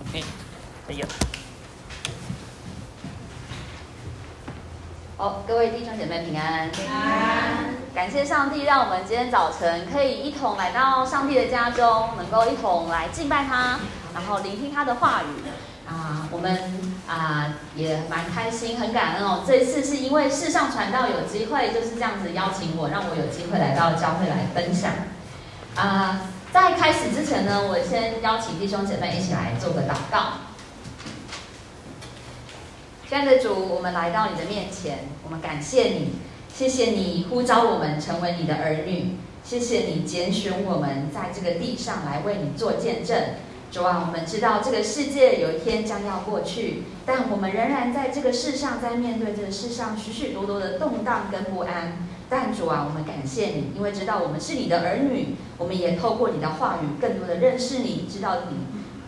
OK，可以了。好，各位弟兄姐妹平安。平安。感谢上帝，让我们今天早晨可以一同来到上帝的家中，能够一同来敬拜他，然后聆听他的话语。啊，我们啊也蛮开心，很感恩哦。这一次是因为世上传道有机会，就是这样子邀请我，让我有机会来到教会来分享。啊，在开始之前呢，我先邀请弟兄姐妹一起来做个祷告。亲爱的主，我们来到你的面前，我们感谢你，谢谢你呼召我们成为你的儿女，谢谢你拣选我们在这个地上来为你做见证。主啊，我们知道这个世界有一天将要过去，但我们仍然在这个世上，在面对这个世上许许多多的动荡跟不安。但主啊，我们感谢你，因为知道我们是你的儿女，我们也透过你的话语，更多的认识你，知道你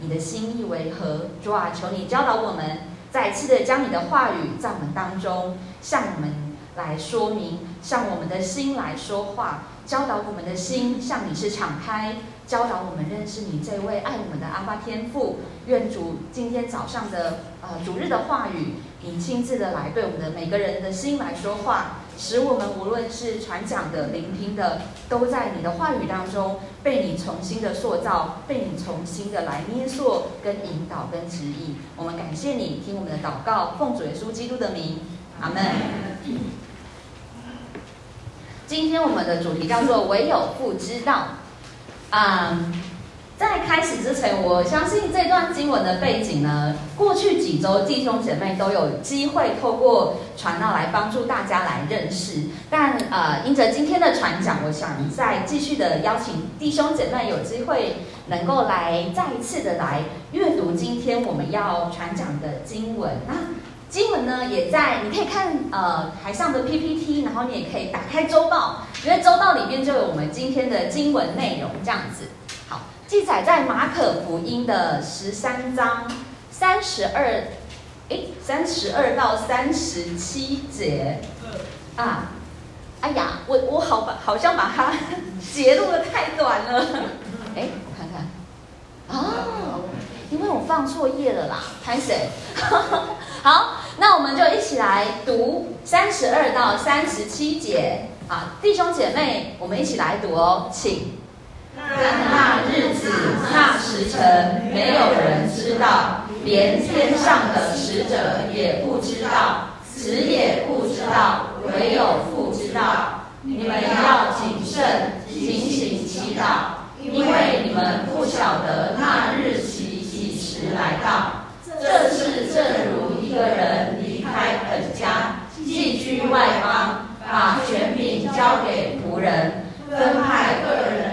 你的心意为何。主啊，求你教导我们。再次的将你的话语在我们当中向我们来说明，向我们的心来说话，教导我们的心向你是敞开，教导我们认识你这位爱我们的阿爸天父。愿主今天早上的呃主日的话语，你亲自的来对我们的每个人的心来说话。使我们无论是传讲的、聆听的，都在你的话语当中被你重新的塑造，被你重新的来捏塑、跟引导、跟指引。我们感谢你，听我们的祷告，奉主耶稣基督的名，阿门。今天我们的主题叫做“唯有父知道”。嗯。在开始之前，我相信这段经文的背景呢，过去几周弟兄姐妹都有机会透过传道来帮助大家来认识。但呃，因着今天的传讲，我想再继续的邀请弟兄姐妹有机会能够来再一次的来阅读今天我们要传讲的经文。那经文呢，也在你可以看呃台上的 PPT，然后你也可以打开周报，因为周报里面就有我们今天的经文内容这样子。记载在马可福音的十三章三十二，诶，三十二到三十七节啊，哎呀，我我好把好像把它 截录的太短了，哎，我看看，啊，因为我放错页了啦，拍谁？好，那我们就一起来读三十二到三十七节啊，弟兄姐妹，我们一起来读哦，请。但那日子、那时辰，没有人知道，连天上的使者也不知道，死也不知道，唯有父知道。你们要谨慎，警醒祈祷，因为你们不晓得那日期几时来到。这是正如一个人离开本家，寄居外邦，把权柄交给仆人，分派个人。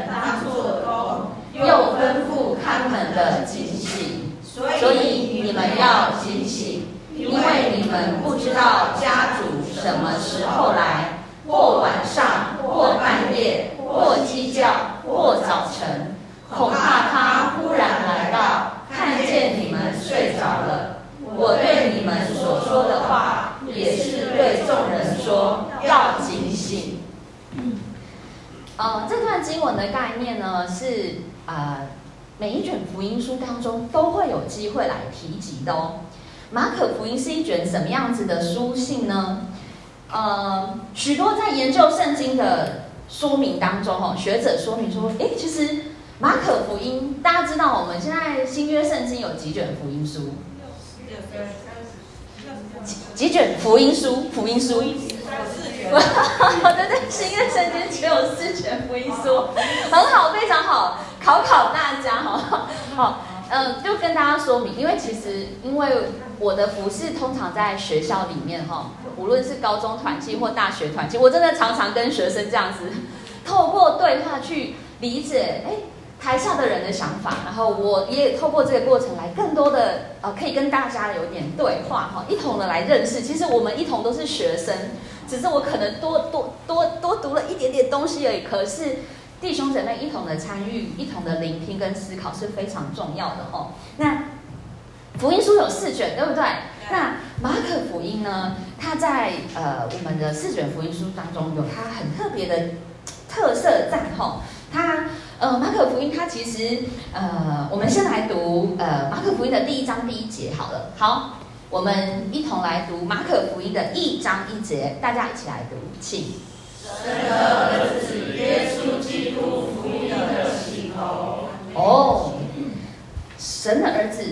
又吩咐看门的警醒，所以你们要警醒，因为你们不知道家主什么时候来，或晚上，或半夜，或鸡叫，或早晨，恐怕他忽然来到，看见你们睡着了。我对你们所说的话，也是对众人说，要警醒。嗯呃，这段经文的概念呢是。啊、每一卷福音书当中都会有机会来提及的哦。马可福音是一卷什么样子的书信呢？呃，许多在研究圣经的说明当中，哈，学者说明说，诶，其实马可福音大家知道，我们现在新约圣经有几卷福音书？几几卷福音书？福音书？好的，对，新约圣经只有四卷福音书，很好，非常好。考考大家哈，好，嗯，就跟大家说明，因为其实因为我的服饰通常在学校里面哈，无论是高中团契或大学团契，我真的常常跟学生这样子透过对话去理解，哎，台下的人的想法，然后我也透过这个过程来更多的呃，可以跟大家有点对话哈，一同的来认识。其实我们一同都是学生，只是我可能多多多多读了一点点东西而已，可是。弟兄姐妹一同的参与，一同的聆听跟思考是非常重要的哦。那福音书有四卷，对不对？那马可福音呢？它在呃我们的四卷福音书当中有它很特别的特色在吼。它呃，马可福音它其实，呃，我们先来读呃马可福音的第一章第一节好了。好，我们一同来读马可福音的一章一节，大家一起来读，请。神的儿子耶稣基督福音的起头。哦，神的儿子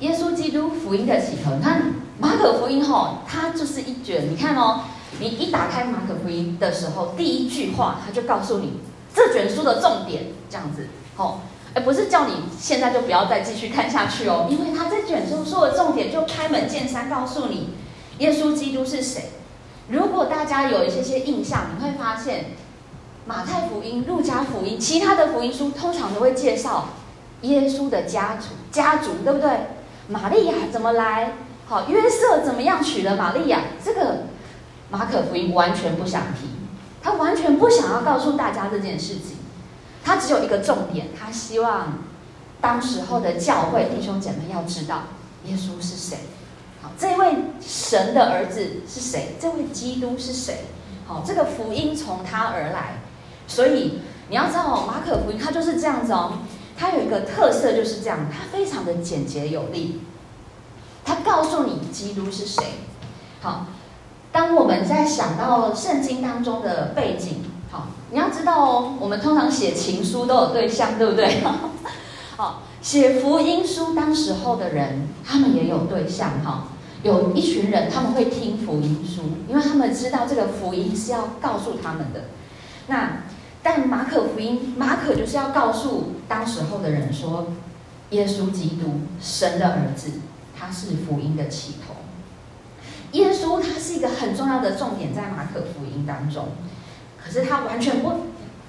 耶稣基督福音的起头。你看马可福音吼，它就是一卷。你看哦，你一打开马可福音的时候，第一句话他就告诉你。这卷书的重点这样子，哦，而不是叫你现在就不要再继续看下去哦，因为他这卷书说的重点就开门见山告诉你，耶稣基督是谁。如果大家有一些些印象，你会发现，马太福音、路加福音、其他的福音书通常都会介绍耶稣的家族，家族对不对？玛利亚怎么来？好，约瑟怎么样娶了玛利亚？这个马可福音完全不想提。他完全不想要告诉大家这件事情，他只有一个重点，他希望当时候的教会弟兄姐妹要知道耶稣是谁，好，这位神的儿子是谁，这位基督是谁，好，这个福音从他而来，所以你要知道哦，马可福音它就是这样子哦，它有一个特色就是这样，它非常的简洁有力，它告诉你基督是谁，好。当我们在想到圣经当中的背景，你要知道哦，我们通常写情书都有对象，对不对？好，写福音书当时候的人，他们也有对象，哈，有一群人他们会听福音书，因为他们知道这个福音是要告诉他们的。那但马可福音，马可就是要告诉当时候的人说，耶稣基督，神的儿子，他是福音的起头。耶稣他是一个很重要的重点，在马可福音当中，可是他完全不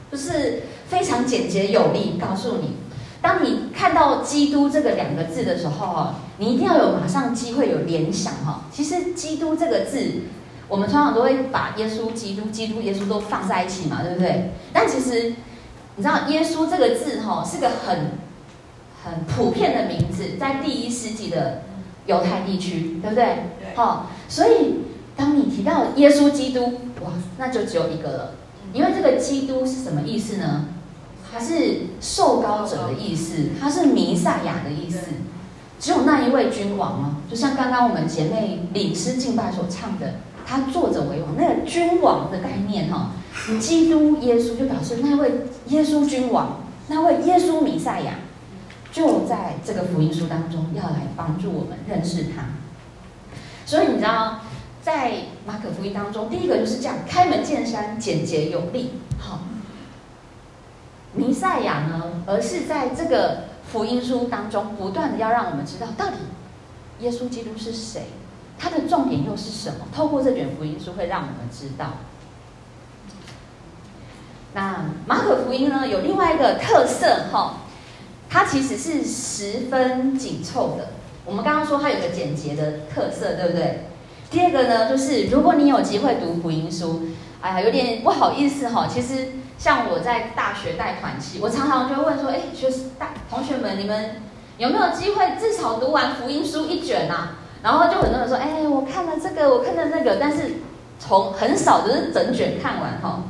不是非常简洁有力，告诉你，当你看到基督这个两个字的时候，你一定要有马上机会有联想哈。其实基督这个字，我们通常都会把耶稣、基督、基督、耶稣都放在一起嘛，对不对？但其实你知道耶稣这个字哈，是个很很普遍的名字，在第一世纪的。犹太地区，对不对？好、哦，所以当你提到耶稣基督，哇，那就只有一个了。因为这个基督是什么意思呢？它是受膏者的意思，它是弥赛亚的意思。只有那一位君王吗？就像刚刚我们姐妹领诗敬拜所唱的，他坐着为王，那个君王的概念哈，基督耶稣就表示那位耶稣君王，那位耶稣弥赛亚。就在这个福音书当中，要来帮助我们认识他。所以你知道，在马可福音当中，第一个就是这样开门见山、简洁有力。好，弥赛亚呢，而是在这个福音书当中，不断的要让我们知道，到底耶稣基督是谁，他的重点又是什么？透过这卷福音书，会让我们知道。那马可福音呢，有另外一个特色，哈。它其实是十分紧凑的。我们刚刚说它有个简洁的特色，对不对？第二个呢，就是如果你有机会读福音书，哎呀，有点不好意思哈。其实像我在大学带团期，我常常就会问说，哎，学大同学们，你们有没有机会至少读完福音书一卷啊？然后就很多人说，哎，我看了这个，我看了那个，但是从很少就是整卷看完哈。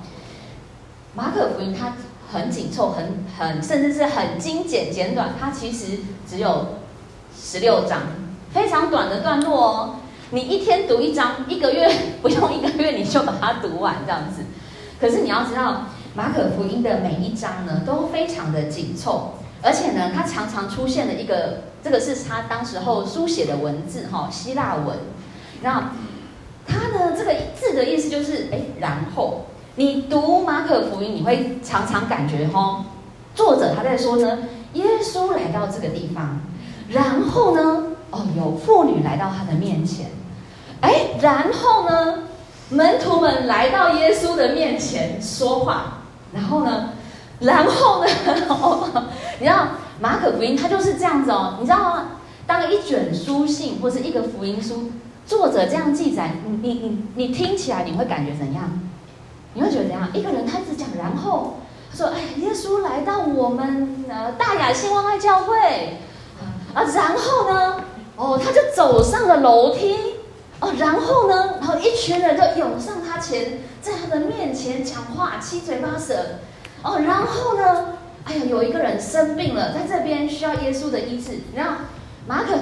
马可福音它。很紧凑，很很，甚至是很精简简短。它其实只有十六章，非常短的段落哦。你一天读一章，一个月不用一个月你就把它读完这样子。可是你要知道，马可福音的每一章呢都非常的紧凑，而且呢，它常常出现了一个，这个是他当时候书写的文字哈，希腊文。那它的这个字的意思就是，哎，然后。你读马可福音，你会常常感觉哈，作者他在说呢，耶稣来到这个地方，然后呢，哦，有妇女来到他的面前，哎，然后呢，门徒们来到耶稣的面前说话，然后呢，然后呢，哦，你知道马可福音他就是这样子哦，你知道吗？当一卷书信或是一个福音书，作者这样记载，你你你你听起来你会感觉怎样？你会觉得怎样？一个人他只讲，然后他说：“哎，耶稣来到我们呃大雅信望爱教会啊，然后呢，哦，他就走上了楼梯，哦，然后呢，然后一群人就涌上他前，在他的面前讲话，七嘴八舌，哦，然后呢，哎呀，有一个人生病了，在这边需要耶稣的医治。然后马可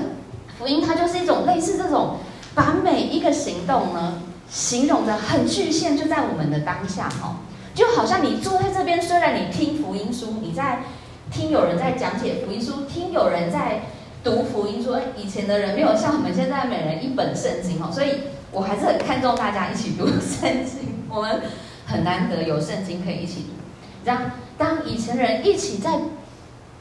福音它就是一种类似这种，把每一个行动呢形容得很具现，就在我们的当下哈，就好像你坐在这边，虽然你听福音书，你在听有人在讲解福音书，听有人在读福音书。以前的人没有像我们现在每人一本圣经哦，所以我还是很看重大家一起读圣经。我们很难得有圣经可以一起读，这样。当以前人一起在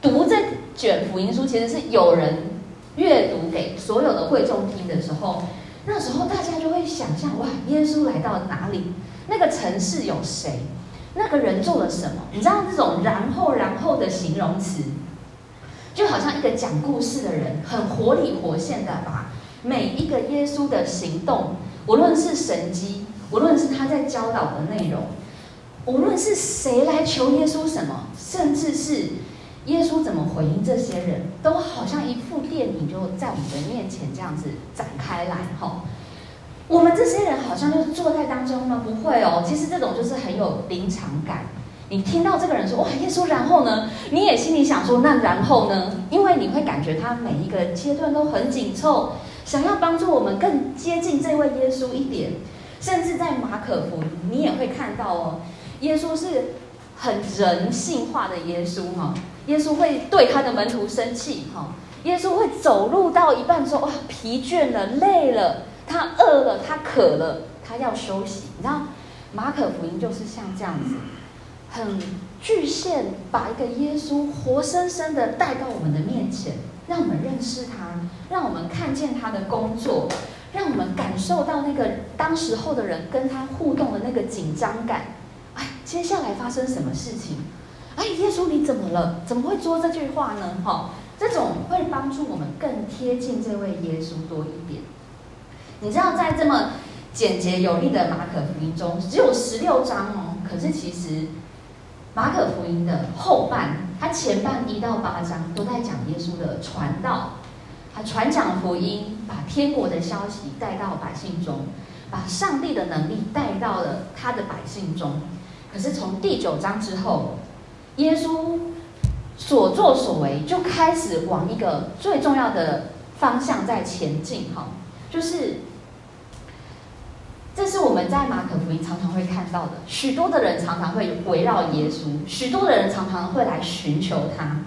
读这卷福音书，其实是有人阅读给所有的会众听的时候，那时候大家就会想象：哇，耶稣来到哪里？那个城市有谁？那个人做了什么？你知道这种“然后”“然后”的形容词，就好像一个讲故事的人，很活灵活现的把每一个耶稣的行动，无论是神迹，无论是他在教导的内容。无论是谁来求耶稣什么，甚至是耶稣怎么回应这些人，都好像一部电影就在我们的面前这样子展开来哈。我们这些人好像就是坐在当中吗？不会哦，其实这种就是很有临场感。你听到这个人说哇，耶稣，然后呢，你也心里想说那然后呢？因为你会感觉他每一个阶段都很紧凑，想要帮助我们更接近这位耶稣一点。甚至在马可福音，你也会看到哦。耶稣是很人性化的耶稣哈，耶稣会对他的门徒生气哈，耶稣会走路到一半说哇，疲倦了，累了，他饿了，他渴了，他要休息。你知道马可福音就是像这样子，很具现，把一个耶稣活生生的带到我们的面前，让我们认识他，让我们看见他的工作，让我们感受到那个当时候的人跟他互动的那个紧张感。哎，接下来发生什么事情？哎，耶稣你怎么了？怎么会说这句话呢？哈、哦，这种会帮助我们更贴近这位耶稣多一点。你知道，在这么简洁有力的马可福音中，只有十六章哦。可是其实马可福音的后半，它前半一到八章都在讲耶稣的传道，他传讲福音，把天国的消息带到百姓中，把上帝的能力带到了他的百姓中。可是从第九章之后，耶稣所作所为就开始往一个最重要的方向在前进，哈，就是这是我们在马可福音常常会看到的，许多的人常常会围绕耶稣，许多的人常常会来寻求他。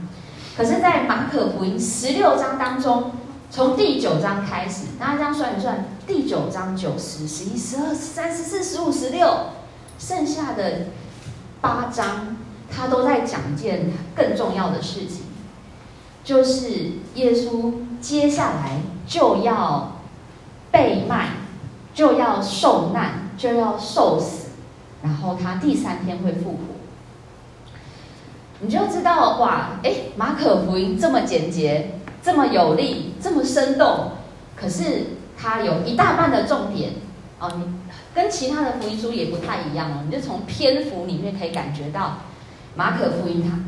可是，在马可福音十六章当中，从第九章开始，大家这样算一算，第九章九十、十一、十二、十三、十四、十五、十六。剩下的八章，他都在讲一件更重要的事情，就是耶稣接下来就要被卖，就要受难，就要受死，然后他第三天会复活。你就知道哇，哎，马可福音这么简洁，这么有力，这么生动，可是它有一大半的重点哦，你。跟其他的福音书也不太一样哦，你就从篇幅里面可以感觉到，马可福音它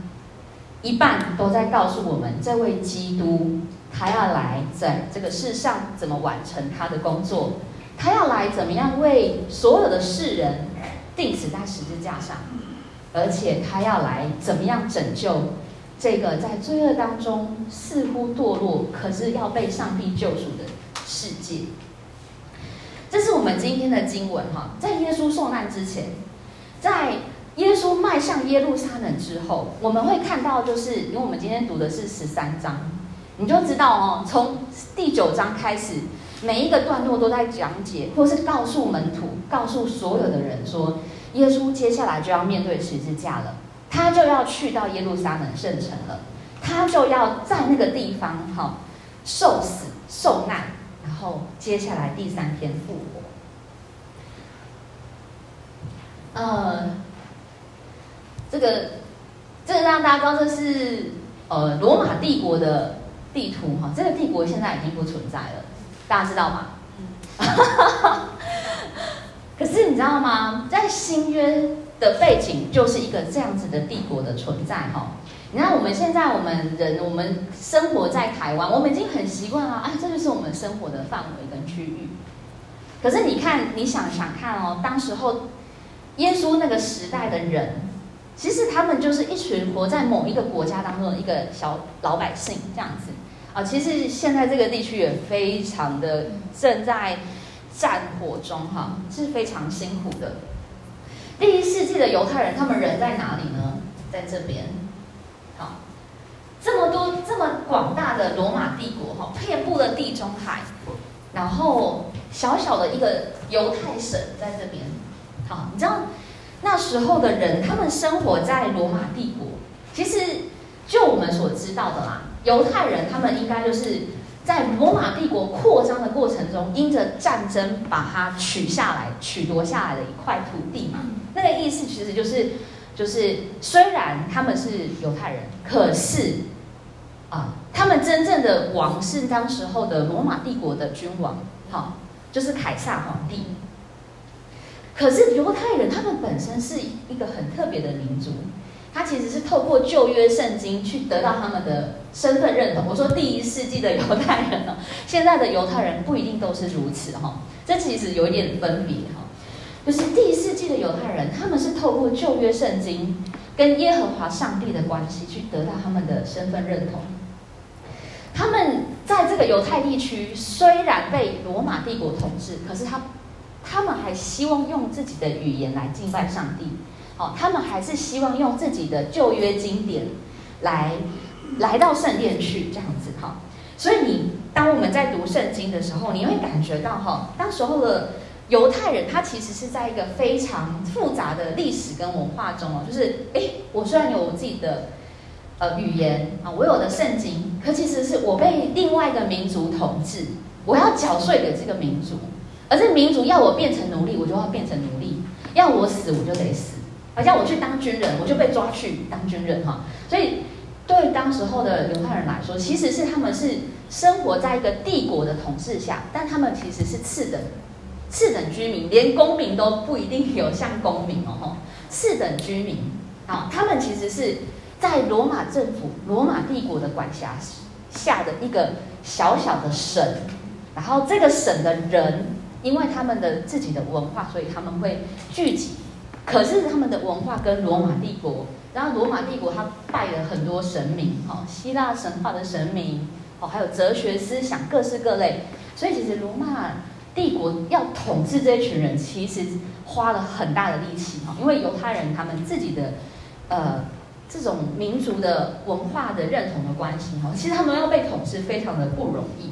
一半都在告诉我们，这位基督他要来在这个世上怎么完成他的工作，他要来怎么样为所有的世人钉死在十字架上，而且他要来怎么样拯救这个在罪恶当中似乎堕落，可是要被上帝救赎的世界。这是我们今天的经文哈，在耶稣受难之前，在耶稣迈向耶路撒冷之后，我们会看到，就是因为我们今天读的是十三章，你就知道哦，从第九章开始，每一个段落都在讲解，或是告诉门徒，告诉所有的人说，耶稣接下来就要面对十字架了，他就要去到耶路撒冷圣城了，他就要在那个地方哈受死受难。然后接下来第三天复活，呃，这个这个让大家知道这是呃罗马帝国的地图哈，这个帝国现在已经不存在了，大家知道吗？可是你知道吗？在新约的背景就是一个这样子的帝国的存在哈。你看，我们现在我们人，我们生活在台湾，我们已经很习惯了啊，这就是我们生活的范围跟区域。可是你看，你想想看哦，当时候耶稣那个时代的人，其实他们就是一群活在某一个国家当中的一个小老百姓这样子啊。其实现在这个地区也非常的正在战火中哈，是非常辛苦的。第一世纪的犹太人，他们人在哪里呢？在这边。好，这么多这么广大的罗马帝国哈，遍布了地中海，然后小小的一个犹太省在这边。好，你知道？那时候的人，他们生活在罗马帝国。其实，就我们所知道的啦，犹太人他们应该就是在罗马帝国扩张的过程中，因着战争把它取下来、取夺下来的一块土地嘛。那个意思其实就是，就是虽然他们是犹太人，可是啊，他们真正的王是当时候的罗马帝国的君王，好，就是凯撒皇帝。可是犹太人他们本身是一个很特别的民族，他其实是透过旧约圣经去得到他们的身份认同。我说第一世纪的犹太人呢，现在的犹太人不一定都是如此哈，这其实有一点分别哈。就是第一世纪的犹太人，他们是透过旧约圣经跟耶和华上帝的关系去得到他们的身份认同。他们在这个犹太地区虽然被罗马帝国统治，可是他。他们还希望用自己的语言来敬拜上帝，好，他们还是希望用自己的旧约经典来来到圣殿去这样子哈。所以你当我们在读圣经的时候，你会感觉到哈，当时候的犹太人他其实是在一个非常复杂的历史跟文化中哦，就是诶，我虽然有我自己的呃语言啊，我有的圣经，可其实是我被另外一个民族统治，我要缴税给这个民族。而这民族要我变成奴隶，我就要变成奴隶；要我死，我就得死；好像我去当军人，我就被抓去当军人哈。所以，对当时候的犹太人来说，其实是他们是生活在一个帝国的统治下，但他们其实是次等次等居民，连公民都不一定有像公民哦。次等居民啊，他们其实是在罗马政府、罗马帝国的管辖下的一个小小的省，然后这个省的人。因为他们的自己的文化，所以他们会聚集。可是他们的文化跟罗马帝国，然后罗马帝国他拜了很多神明，哈，希腊神话的神明，哦，还有哲学思想，各式各类。所以其实罗马帝国要统治这一群人，其实花了很大的力气，哈，因为犹太人他们自己的呃这种民族的文化的认同的关系，哈，其实他们要被统治非常的不容易。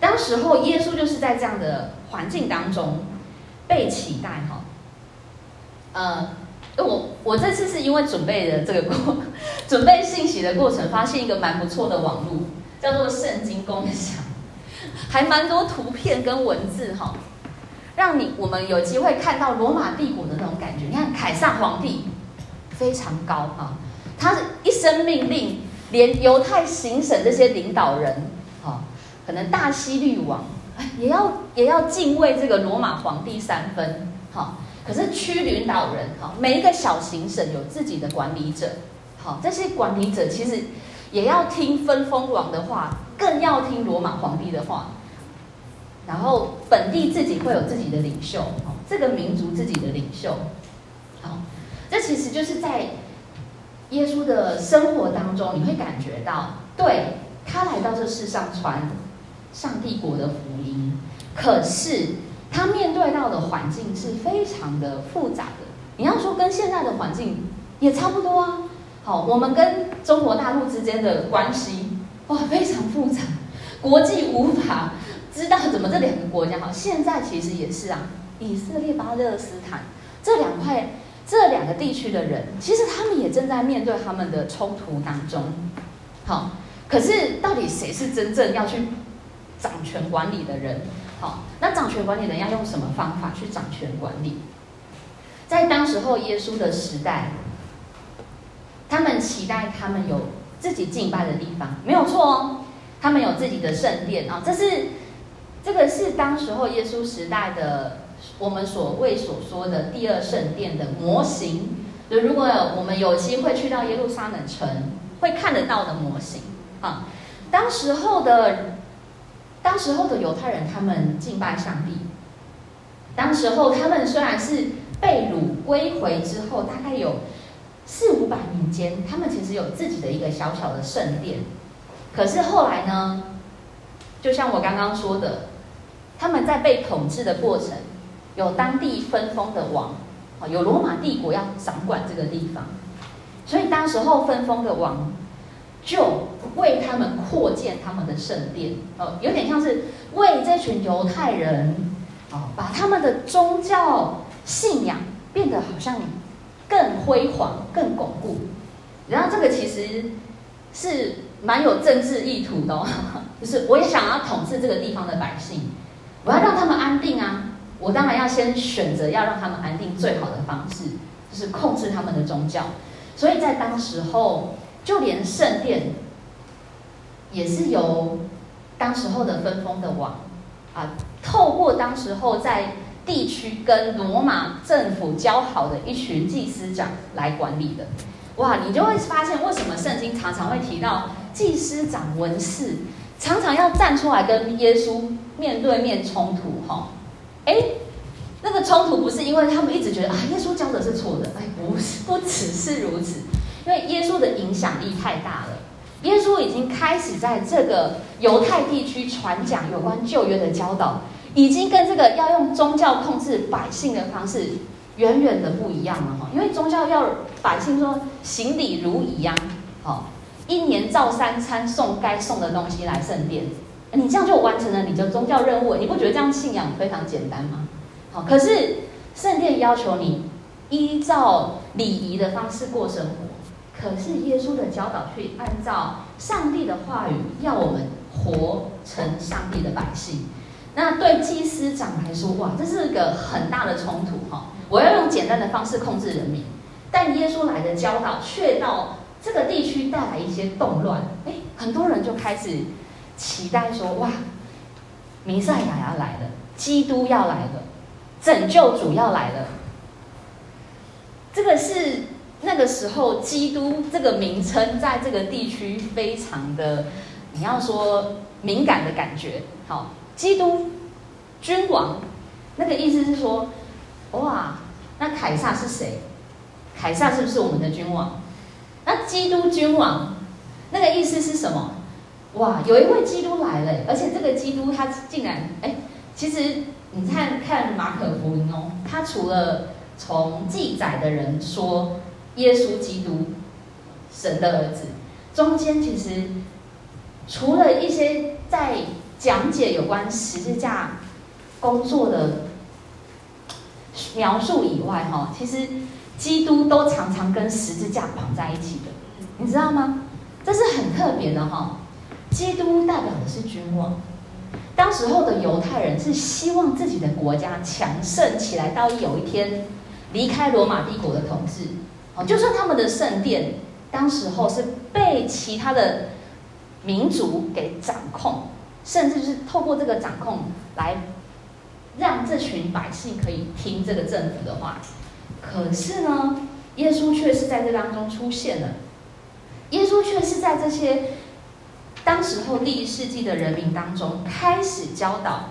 当时候，耶稣就是在这样的环境当中被期待哈。呃，我我这次是因为准备的这个过准备信息的过程，发现一个蛮不错的网路，叫做圣经共享，还蛮多图片跟文字哈，让你我们有机会看到罗马帝国的那种感觉。你看凯撒皇帝非常高啊，他一声命令，连犹太行省这些领导人哈。可能大希律王也要也要敬畏这个罗马皇帝三分，好，可是区领导人，哈，每一个小行省有自己的管理者，好，这些管理者其实也要听分封王的话，更要听罗马皇帝的话，然后本地自己会有自己的领袖，这个民族自己的领袖，好，这其实就是在耶稣的生活当中，你会感觉到，对，他来到这世上传。上帝国的福音，可是他面对到的环境是非常的复杂的。你要说跟现在的环境也差不多啊。好，我们跟中国大陆之间的关系哇非常复杂，国际无法知道怎么这两个国家好。现在其实也是啊，以色列、巴勒斯坦这两块这两个地区的人，其实他们也正在面对他们的冲突当中。好，可是到底谁是真正要去？掌权管理的人，好，那掌权管理人要用什么方法去掌权管理？在当时候耶稣的时代，他们期待他们有自己敬拜的地方，没有错哦，他们有自己的圣殿啊，这是这个是当时候耶稣时代的我们所谓所说的第二圣殿的模型。就如果我们有机会去到耶路撒冷城，会看得到的模型啊，当时候的。当时候的犹太人，他们敬拜上帝。当时候他们虽然是被掳归回之后，大概有四五百年间，他们其实有自己的一个小小的圣殿。可是后来呢，就像我刚刚说的，他们在被统治的过程，有当地分封的王，啊，有罗马帝国要掌管这个地方，所以当时候分封的王就为他们扩建他们的圣殿，哦，有点像是为这群犹太人，哦，把他们的宗教信仰变得好像更辉煌、更巩固。然后这个其实是蛮有政治意图的哦，就是我也想要统治这个地方的百姓，我要让他们安定啊。我当然要先选择要让他们安定最好的方式，就是控制他们的宗教。所以在当时候，就连圣殿也是由当时候的分封的王啊，透过当时候在地区跟罗马政府交好的一群祭司长来管理的。哇，你就会发现为什么圣经常常会提到祭司长、文士常常要站出来跟耶稣面对面冲突，哈。哎，那个冲突不是因为他们一直觉得啊，耶稣教的是错的，哎，不是，不只是如此，因为耶稣的影响力太大了。耶稣已经开始在这个犹太地区传讲有关旧约的教导，已经跟这个要用宗教控制百姓的方式远远的不一样了哈。因为宗教要百姓说行礼如仪呀，好，一年照三餐送该送的东西来圣殿。你这样就完成了你的宗教任务，你不觉得这样信仰非常简单吗？好，可是圣殿要求你依照礼仪的方式过生活，可是耶稣的教导却按照上帝的话语要我们活成上帝的百姓。那对祭司长来说，哇，这是个很大的冲突哈！我要用简单的方式控制人民，但耶稣来的教导却到这个地区带来一些动乱，哎，很多人就开始。期待说哇，弥赛亚要来了，基督要来了，拯救主要来了。这个是那个时候基督这个名称在这个地区非常的，你要说敏感的感觉。好，基督君王，那个意思是说，哇，那凯撒是谁？凯撒是不是我们的君王？那基督君王，那个意思是什么？哇，有一位基督来了，而且这个基督他竟然哎，其实你看看马可福音哦，他除了从记载的人说耶稣基督神的儿子，中间其实除了一些在讲解有关十字架工作的描述以外，哈，其实基督都常常跟十字架绑在一起的，你知道吗？这是很特别的哈。基督代表的是君王，当时候的犹太人是希望自己的国家强盛起来，到有一天离开罗马帝国的统治。就算他们的圣殿当时候是被其他的民族给掌控，甚至是透过这个掌控来让这群百姓可以听这个政府的话。可是呢，耶稣却是在这当中出现了，耶稣却是在这些。当时候第一世纪的人民当中，开始教导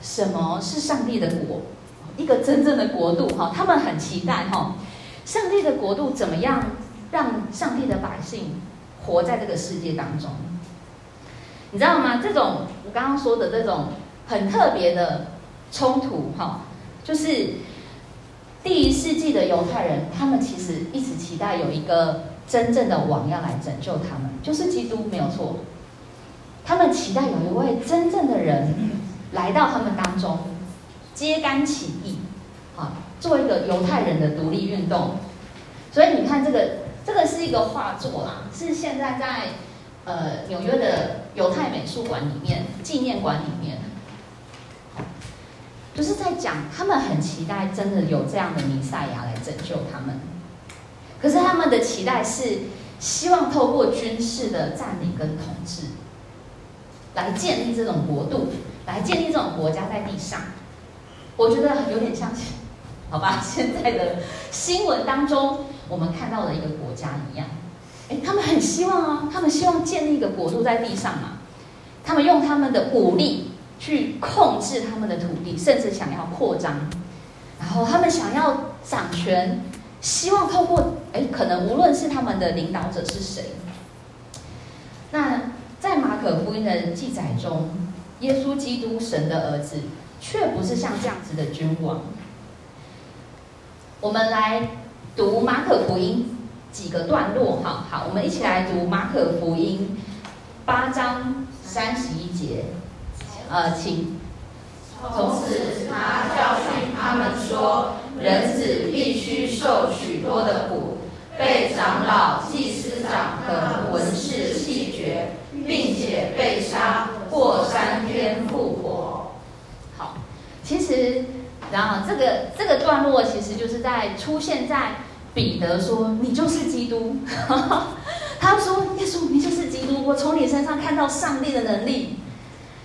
什么是上帝的国，一个真正的国度哈，他们很期待哈，上帝的国度怎么样让上帝的百姓活在这个世界当中？你知道吗？这种我刚刚说的这种很特别的冲突哈，就是第一世纪的犹太人，他们其实一直期待有一个。真正的王要来拯救他们，就是基督，没有错。他们期待有一位真正的人来到他们当中，揭竿起义，啊，做一个犹太人的独立运动。所以你看，这个这个是一个画作啦，是现在在呃纽约的犹太美术馆里面纪念馆里面，就是在讲他们很期待真的有这样的弥赛亚来拯救他们。可是他们的期待是希望透过军事的占领跟统治，来建立这种国度，来建立这种国家在地上。我觉得有点像，好吧，现在的新闻当中我们看到的一个国家一样。哎，他们很希望啊，他们希望建立一个国度在地上嘛。他们用他们的武力去控制他们的土地，甚至想要扩张。然后他们想要掌权。希望透过哎，可能无论是他们的领导者是谁，那在马可福音的记载中，耶稣基督神的儿子，却不是像这样子的君王。我们来读马可福音几个段落，哈好，我们一起来读马可福音八章三十一节，呃，请。从此，他教训他们说：“人子必须受许多的苦，被长老、祭司长和文士弃绝，并且被杀，过三天复活。”好，其实，然后这个这个段落其实就是在出现在彼得说：“你就是基督。”他说：“耶稣，你就是基督，我从你身上看到上帝的能力。”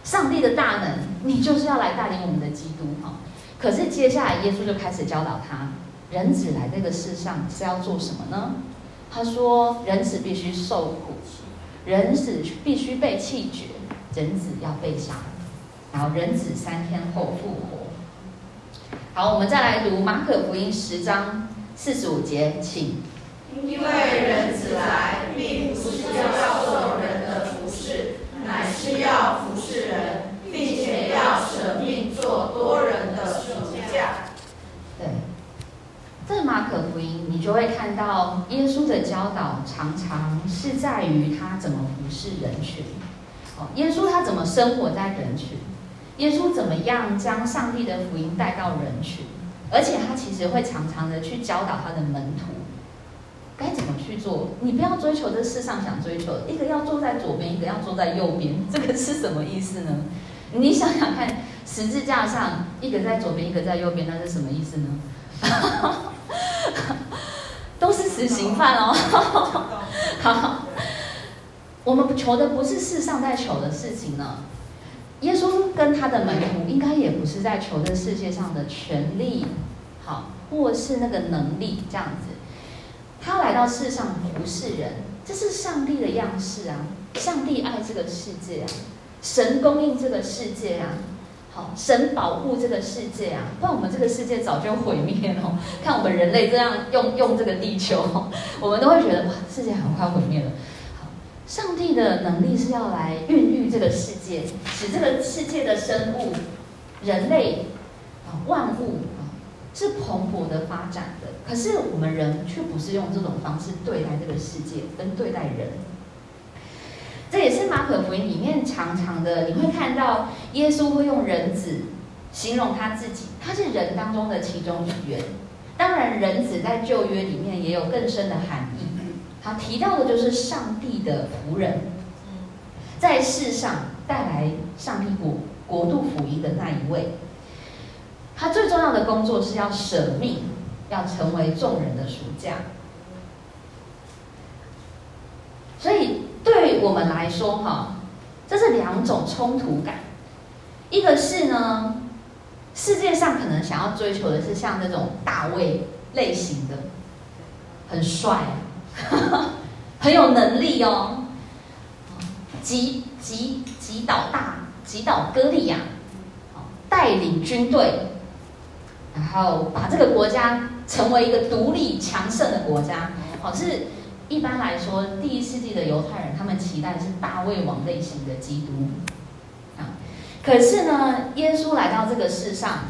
上帝的大能，你就是要来带领我们的基督哈。可是接下来耶稣就开始教导他，人子来这个世上是要做什么呢？他说，人子必须受苦，人子必须被弃绝，人子要被杀，然后人子三天后复活。好，我们再来读马可福音十章四十五节，请。因为人子来，并不是要受人的服侍，乃是要服侍人，并且要舍命做多人的赎价。对，这马可福音你就会看到耶稣的教导，常常是在于他怎么服侍人群。哦，耶稣他怎么生活在人群？耶稣怎么样将上帝的福音带到人群？而且他其实会常常的去教导他的门徒。该怎么去做？你不要追求这世上想追求，一个要坐在左边，一个要坐在右边，这个是什么意思呢？你想想看，十字架上一个在左边，一个在右边，那是什么意思呢？都是死刑犯哦。好，我们求的不是世上在求的事情呢。耶稣跟他的门徒应该也不是在求这世界上的权力，好，或是那个能力这样子。他来到世上不是人，这是上帝的样式啊！上帝爱这个世界啊，神供应这个世界啊，好，神保护这个世界啊，不然我们这个世界早就毁灭了。看我们人类这样用用这个地球，我们都会觉得哇，世界很快毁灭了。上帝的能力是要来孕育这个世界，使这个世界的生物、人类啊、万物啊，是蓬勃的发展的。可是我们人却不是用这种方式对待这个世界跟对待人，这也是马可福音里面常常的，你会看到耶稣会用人子形容他自己，他是人当中的其中一员。当然，人子在旧约里面也有更深的含义。他提到的就是上帝的仆人，在世上带来上帝国国度福音的那一位。他最重要的工作是要舍命。要成为众人的赎价，所以对我们来说，哈，这是两种冲突感。一个是呢，世界上可能想要追求的是像那种大卫类型的，很帅，很有能力哦，击击击倒大击倒歌利亚，带领军队，然后把这个国家。成为一个独立强盛的国家，好，是一般来说，第一世纪的犹太人他们期待是大卫王类型的基督，啊，可是呢，耶稣来到这个世上，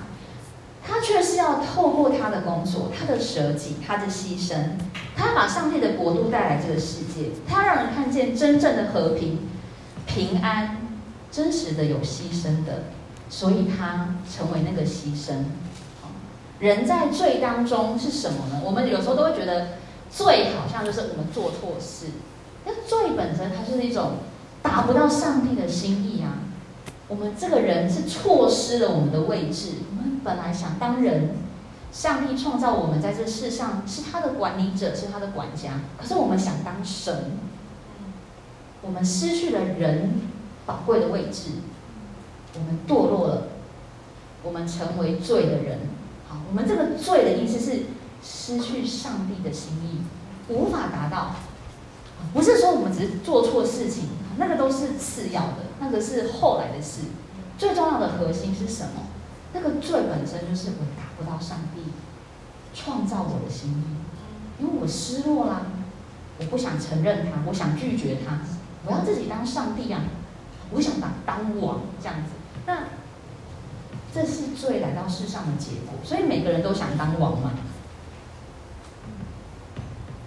他却是要透过他的工作、他的舍己、他的牺牲，他要把上帝的国度带来这个世界，他要让人看见真正的和平、平安，真实的有牺牲的，所以他成为那个牺牲。人在罪当中是什么呢？我们有时候都会觉得罪好像就是我们做错事，那罪本身它是一种达不到上帝的心意啊。我们这个人是错失了我们的位置，我们本来想当人，上帝创造我们在这世上是他的管理者，是他的管家，可是我们想当神，我们失去了人宝贵的位置，我们堕落了，我们成为罪的人。好我们这个罪的意思是失去上帝的心意，无法达到。不是说我们只是做错事情，那个都是次要的，那个是后来的事。最重要的核心是什么？那个罪本身就是我达不到上帝创造我的心意。因为我失落啦，我不想承认他，我想拒绝他，我要自己当上帝啊，我想当当王这样子。那这是罪来到世上的结果，所以每个人都想当王嘛。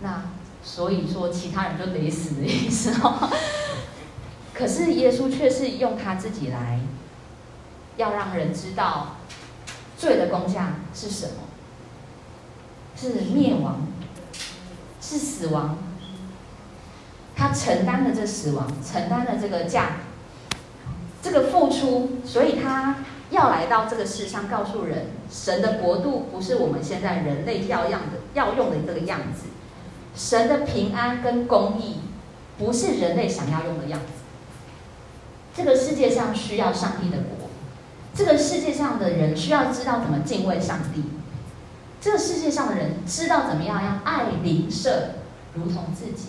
那所以说，其他人就得死的意思哦。可是耶稣却是用他自己来，要让人知道罪的工价是什么？是灭亡，是死亡。他承担了这死亡，承担了这个价，这个付出，所以他要来到这个世上，告诉人，神的国度不是我们现在人类要样的要用的这个样子，神的平安跟公义不是人类想要用的样子。这个世界上需要上帝的国，这个世界上的人需要知道怎么敬畏上帝，这个世界上的人知道怎么样要爱邻舍如同自己，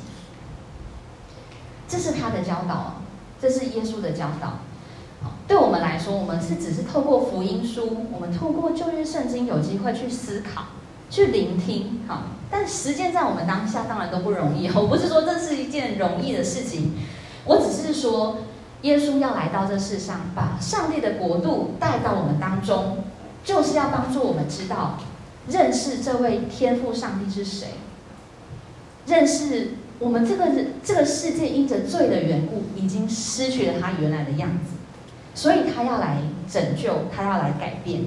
这是他的教导，这是耶稣的教导。对我们来说，我们是只是透过福音书，我们透过旧约圣经有机会去思考、去聆听，好，但实践在我们当下当然都不容易。我不是说这是一件容易的事情，我只是说。耶稣要来到这世上，把上帝的国度带到我们当中，就是要帮助我们知道，认识这位天赋上帝是谁，认识我们这个这个世界因着罪的缘故，已经失去了他原来的样子，所以他要来拯救，他要来改变，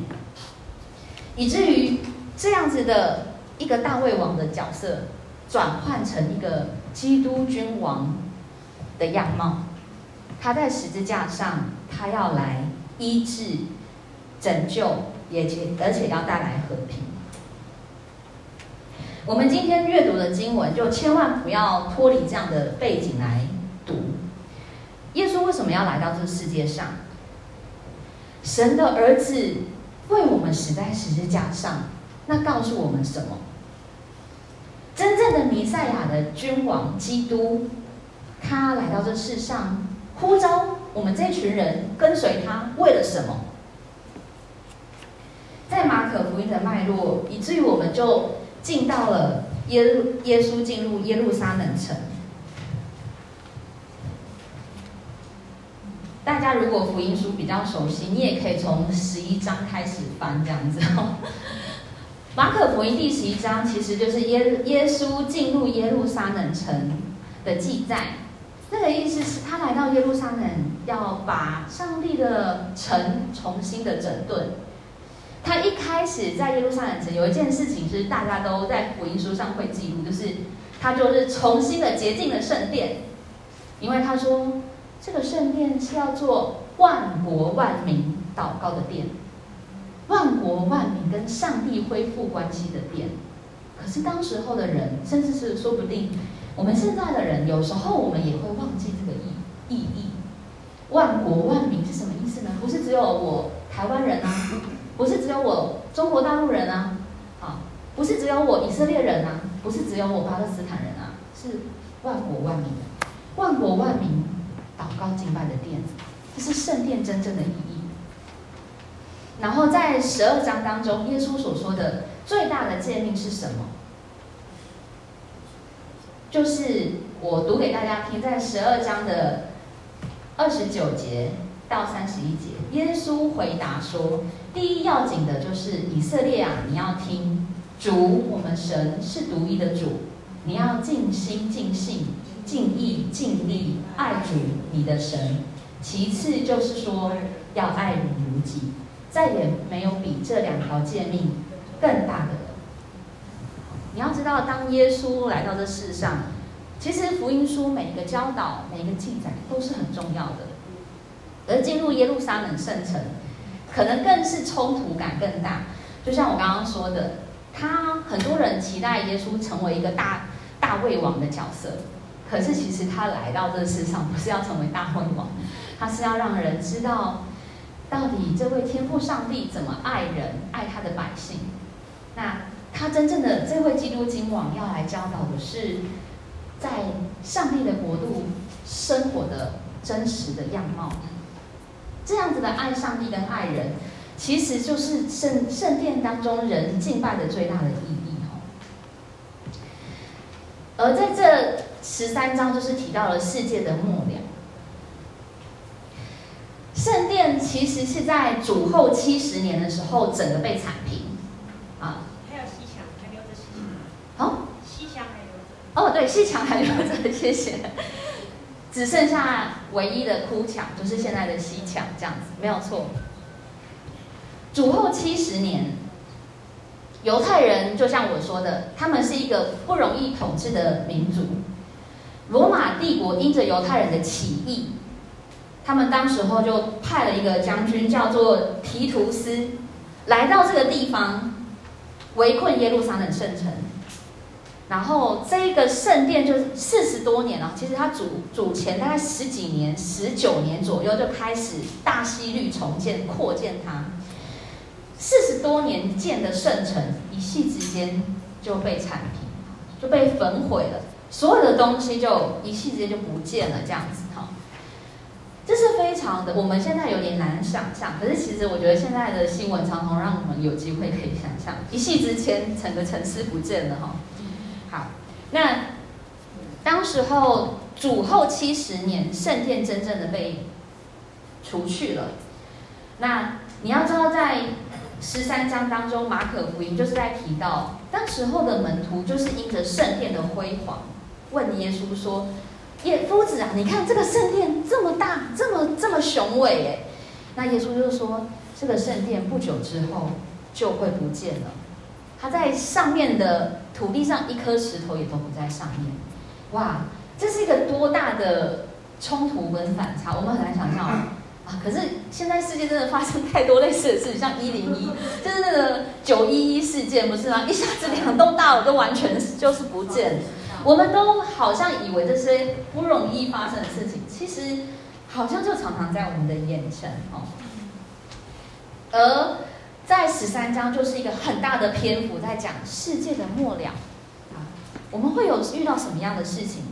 以至于这样子的一个大卫王的角色，转换成一个基督君王的样貌。他在十字架上，他要来医治、拯救，也且而且要带来和平。我们今天阅读的经文，就千万不要脱离这样的背景来读。耶稣为什么要来到这世界上？神的儿子为我们死在十字架上，那告诉我们什么？真正的弥赛亚的君王基督，他来到这世上。呼召我们这群人跟随他，为了什么？在马可福音的脉络，以至于我们就进到了耶耶稣进入耶路撒冷城。大家如果福音书比较熟悉，你也可以从十一章开始翻这样子哦。马可福音第十一章其实就是耶耶稣进入耶路撒冷城的记载。那个意思是他来到耶路撒冷，要把上帝的城重新的整顿。他一开始在耶路撒冷城有一件事情是大家都在福音书上会记录，就是他就是重新的洁净了圣殿，因为他说这个圣殿是要做万国万民祷告的殿，万国万民跟上帝恢复关系的殿。可是当时候的人，甚至是说不定。我们现在的人，有时候我们也会忘记这个意意义。万国万民是什么意思呢？不是只有我台湾人啊，不是只有我中国大陆人啊，啊，不是只有我以色列人啊，不是只有我巴勒斯坦人啊，是万国万民，万国万民祷告敬拜的殿，这是圣殿真正的意义。然后在十二章当中，耶稣所说的最大的诫命是什么？就是我读给大家听，在十二章的二十九节到三十一节，耶稣回答说：“第一要紧的就是以色列啊，你要听主，我们神是独一的主，你要尽心、尽性、尽意、尽力爱主你的神。其次就是说要爱人如己，再也没有比这两条诫命更大的。”你要知道，当耶稣来到这世上，其实福音书每一个教导、每一个记载都是很重要的。而进入耶路撒冷圣城，可能更是冲突感更大。就像我刚刚说的，他很多人期待耶稣成为一个大大卫王的角色，可是其实他来到这世上不是要成为大卫王，他是要让人知道，到底这位天父上帝怎么爱人、爱他的百姓。那。他真正的这位基督君王要来教导的是，在上帝的国度生活的真实的样貌。这样子的爱上帝跟爱人，其实就是圣圣殿当中人敬拜的最大的意义哦。而在这十三章就是提到了世界的末了。圣殿其实是在主后七十年的时候，整个被铲平，啊，还有西墙还留着西墙，好，西墙还留着，哦，对，西墙还留着，谢谢，只剩下唯一的哭墙，就是现在的西墙，这样子没有错。主后七十年，犹太人就像我说的，他们是一个不容易统治的民族，罗马帝国因着犹太人的起义。他们当时候就派了一个将军，叫做提图斯，来到这个地方，围困耶路撒冷圣城。然后这个圣殿就是四十多年了，其实它主主前大概十几年、十九年左右就开始大西律重建、扩建它。四十多年建的圣城，一夕之间就被铲平，就被焚毁了，所有的东西就一夕之间就不见了，这样子哈。这是非常的，我们现在有点难想象。可是其实我觉得现在的新闻常常让我们有机会可以想象，一夕之间整个城市不见了哈。好，那当时候主后七十年，圣殿真正的被除去了。那你要知道，在十三章当中，马可福音就是在提到，当时候的门徒就是因着圣殿的辉煌，问耶稣说。耶夫子啊，你看这个圣殿这么大，这么这么雄伟哎，那耶稣就说，这个圣殿不久之后就会不见了，它在上面的土地上一颗石头也都不在上面，哇，这是一个多大的冲突跟反差，我们很难想象 啊。可是现在世界真的发生太多类似的事情，像一零一，就是那个九一一事件，不是吗？一下子两栋大楼都完全就是不见了。我们都好像以为这些不容易发生的事情，其实好像就常常在我们的眼前哦。而在十三章就是一个很大的篇幅，在讲世界的末了啊，我们会有遇到什么样的事情？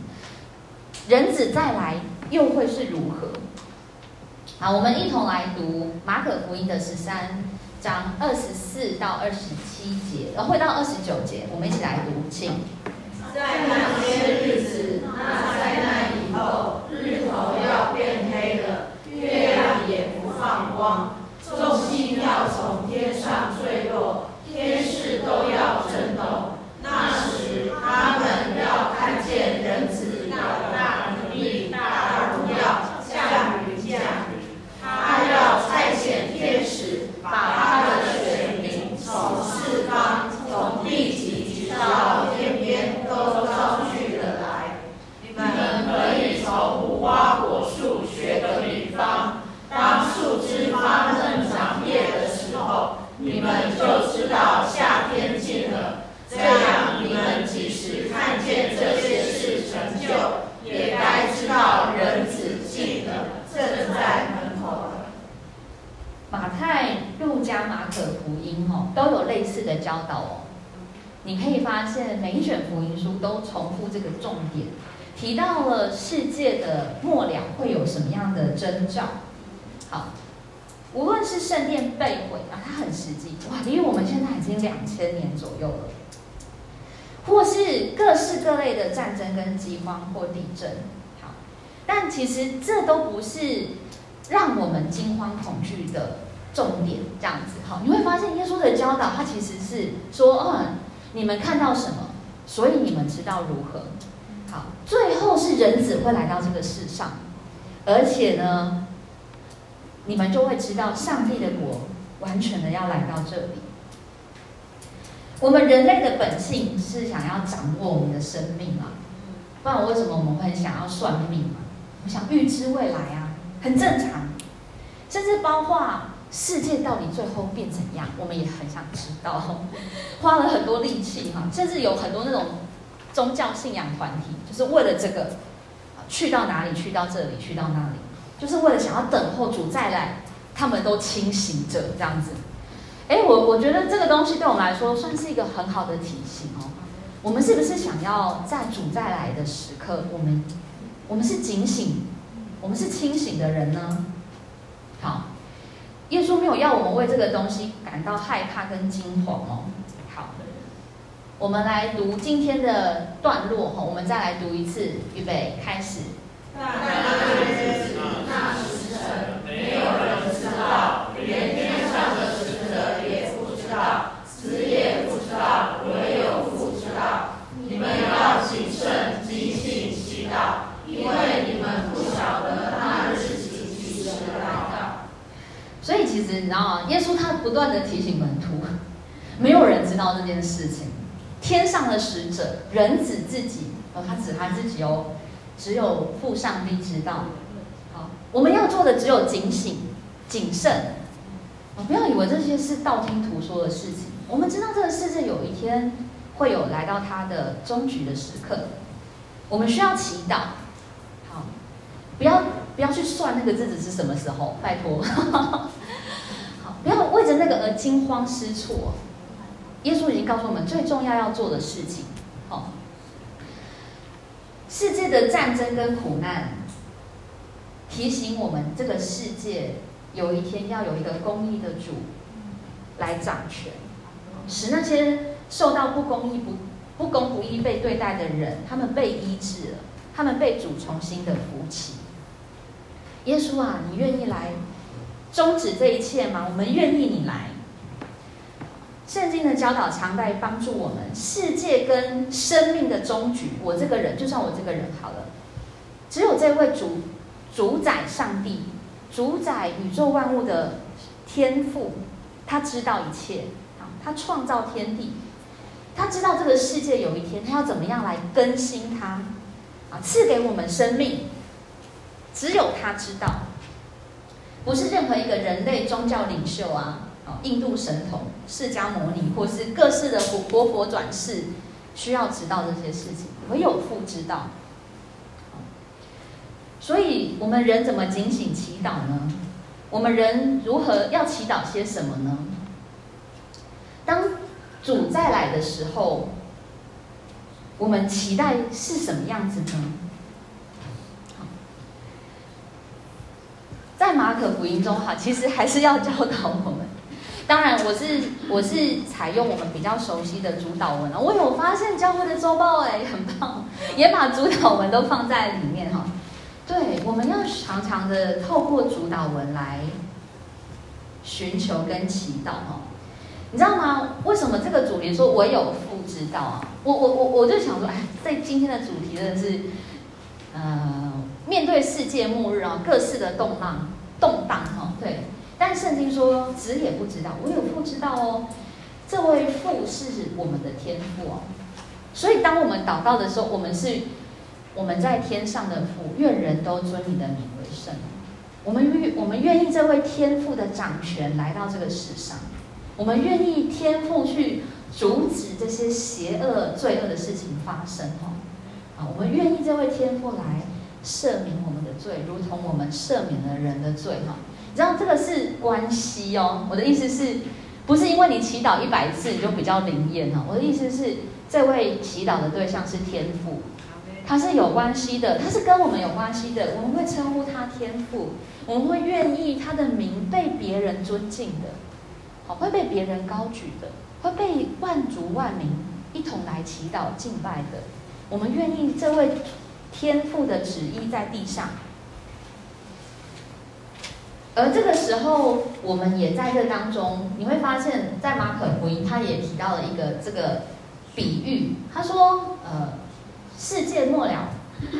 人子再来又会是如何？好，我们一同来读马可福音的十三章二十四到二十七节，呃会到二十九节，我们一起来读，请。在那些日子，那灾难以后，日头要变黑了，月亮也不放光，众星要从天上坠落，天势都要震动。那时，他们要看见人子有大能力、大荣耀降临降临。他要差遣天使，把他的选民从四方、从地极直到天边。都招聚了来，你们可以从无花果树学个比方，当树枝发嫩长叶的时候，你们就知道夏天近了。这样，你们即使看见这些事成就，也该知道人子近了，正在门口了。马太、路加、马可福音哦，都有类似的教导哦。你可以发现，每一卷福音书都重复这个重点，提到了世界的末了会有什么样的征兆。好，无论是圣殿被毁啊，它很实际，哇，离我们现在已经两千年左右了。或是各式各类的战争跟饥荒或地震，好，但其实这都不是让我们惊慌恐惧的重点。这样子，好，你会发现耶稣的教导，他其实是说，嗯。你们看到什么？所以你们知道如何。好，最后是人子会来到这个世上，而且呢，你们就会知道上帝的国完全的要来到这里。我们人类的本性是想要掌握我们的生命啊，不然为什么我们会想要算命啊？我们想预知未来啊，很正常，甚至包括。世界到底最后变怎样？我们也很想知道，花了很多力气哈，甚至有很多那种宗教信仰团体，就是为了这个，去到哪里，去到这里，去到那里，就是为了想要等候主再来，他们都清醒着这样子。哎，我我觉得这个东西对我们来说算是一个很好的提醒哦。我们是不是想要在主再来的时刻，我们我们是警醒，我们是清醒的人呢？好。耶稣没有要我们为这个东西感到害怕跟惊慌哦。好，我们来读今天的段落哈，我们再来读一次，预备开始。但那日子，那时辰，没有人知道，连天上的使者也不知道，子也不知道，唯有父知道。你们要谨慎，警醒祈祷，因为你们不晓得那日子几时来到。所以其实你知道吗？耶稣他不断的提醒门徒，没有人知道这件事情。天上的使者，人子自己，哦，他指他自己哦，只有父上帝知道。好，我们要做的只有警醒、谨慎。哦，不要以为这些是道听途说的事情。我们知道这个世界有一天会有来到它的终局的时刻，我们需要祈祷。好，不要不要去算那个日子是什么时候，拜托。那个而惊慌失措。耶稣已经告诉我们最重要要做的事情，好，世界的战争跟苦难，提醒我们这个世界有一天要有一个公义的主来掌权，使那些受到不公义、不不公不义被对待的人，他们被医治了，他们被主重新的扶起。耶稣啊，你愿意来终止这一切吗？我们愿意你来。圣经的教导常在帮助我们，世界跟生命的终局。我这个人，就算我这个人好了，只有这位主主宰上帝、主宰宇宙万物的天父，他知道一切啊，他创造天地，他知道这个世界有一天他要怎么样来更新它啊，赐给我们生命，只有他知道，不是任何一个人类宗教领袖啊。印度神童、释迦牟尼，或是各式的活佛佛转世，需要知道这些事情，唯有父知道。所以，我们人怎么警醒祈祷呢？我们人如何要祈祷些什么呢？当主再来的时候，我们期待是什么样子呢？在马可福音中，哈，其实还是要教导我们。当然，我是我是采用我们比较熟悉的主祷文了。我有发现教会的周报哎，很棒，也把主祷文都放在里面哈。对，我们要常常的透过主祷文来寻求跟祈祷哈。你知道吗？为什么这个主题说唯有父知道啊？我我我我就想说，哎，在今天的主题真的是，呃，面对世界末日啊，各式的动荡动荡哈，对。但圣经说，子也不知道，唯有父知道哦。这位父是我们的天父哦，所以当我们祷告的时候，我们是我们在天上的父，愿人都尊你的名为圣。我们愿我们愿意这位天父的掌权来到这个世上，我们愿意天父去阻止这些邪恶罪恶的事情发生哦。啊，我们愿意这位天父来赦免我们的罪，如同我们赦免了人的罪哈。你知道这个是关系哦，我的意思是，不是因为你祈祷一百次你就比较灵验哈。我的意思是，这位祈祷的对象是天父，他是有关系的，他是跟我们有关系的。我们会称呼他天父，我们会愿意他的名被别人尊敬的，好，会被别人高举的，会被万族万民一同来祈祷敬拜的。我们愿意这位天父的旨意在地上。而这个时候，我们也在这当中，你会发现在马可福音，他也提到了一个这个比喻。他说：“呃，世界末了，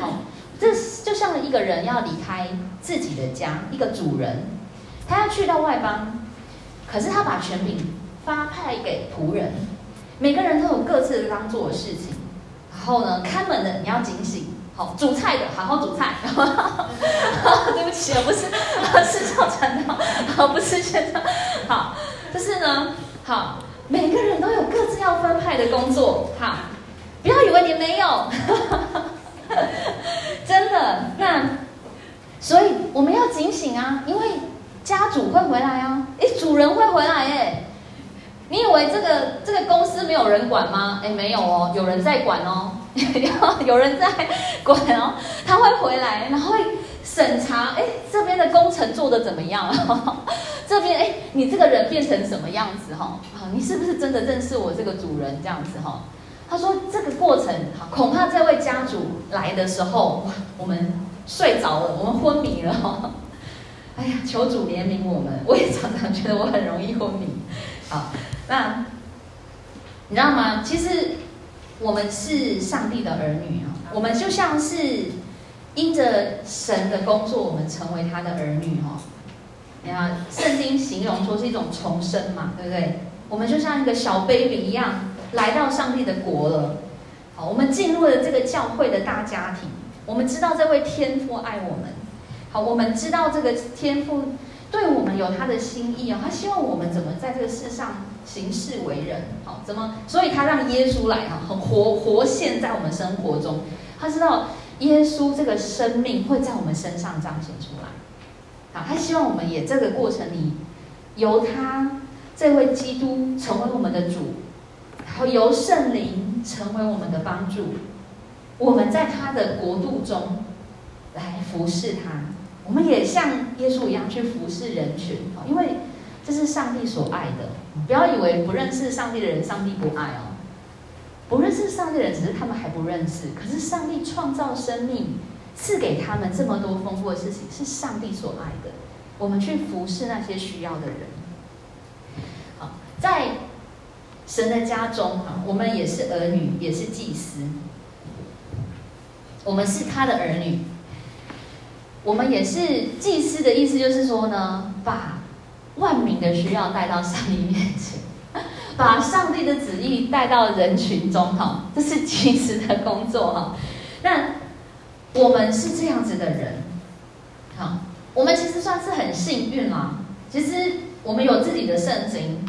好、哦，这就像一个人要离开自己的家，一个主人，他要去到外邦，可是他把权柄发派给仆人，每个人都有各自当做的事情。然后呢，看门的你要警醒。”好，煮菜的好好煮菜。对不起啊，不是，是教传道，好，不是现在。好，就是呢，好，每个人都有各自要分派的工作。好，不要以为你没有，真的。那，所以我们要警醒啊，因为家主会回来啊，哎，主人会回来哎。你以为这个这个公司没有人管吗？哎，没有哦，有人在管哦。有人在管哦，他会回来，然后会审查，哎，这边的工程做得怎么样？这边，哎，你这个人变成什么样子？哈，啊，你是不是真的认识我这个主人？这样子哈，他说这个过程，恐怕这位家主来的时候，我们睡着了，我们昏迷了。哎呀，求主怜悯我们！我也常常觉得我很容易昏迷。好，那你知道吗？其实我们是上帝的儿女啊，我们就像是因着神的工作，我们成为他的儿女哦。你看，圣经形容说是一种重生嘛，对不对？我们就像一个小 baby 一样，来到上帝的国了。好，我们进入了这个教会的大家庭，我们知道这位天父爱我们。好，我们知道这个天父对我们有他的心意啊，他希望我们怎么在这个世上行事为人，好，怎么？所以他让耶稣来啊，很活活现在我们生活中。他知道耶稣这个生命会在我们身上彰显出来，好，他希望我们也这个过程里，由他这位基督成为我们的主，然后由圣灵成为我们的帮助，我们在他的国度中来服侍他。我们也像耶稣一样去服侍人群，因为这是上帝所爱的。不要以为不认识上帝的人，上帝不爱哦。不认识上帝的人，只是他们还不认识。可是上帝创造生命，赐给他们这么多丰富的事情，是上帝所爱的。我们去服侍那些需要的人。好，在神的家中，我们也是儿女，也是祭司。我们是他的儿女。我们也是祭司的意思，就是说呢，把万民的需要带到上帝面前，把上帝的旨意带到人群中，哈，这是其实的工作，哈。那我们是这样子的人，好，我们其实算是很幸运啦。其实我们有自己的圣经，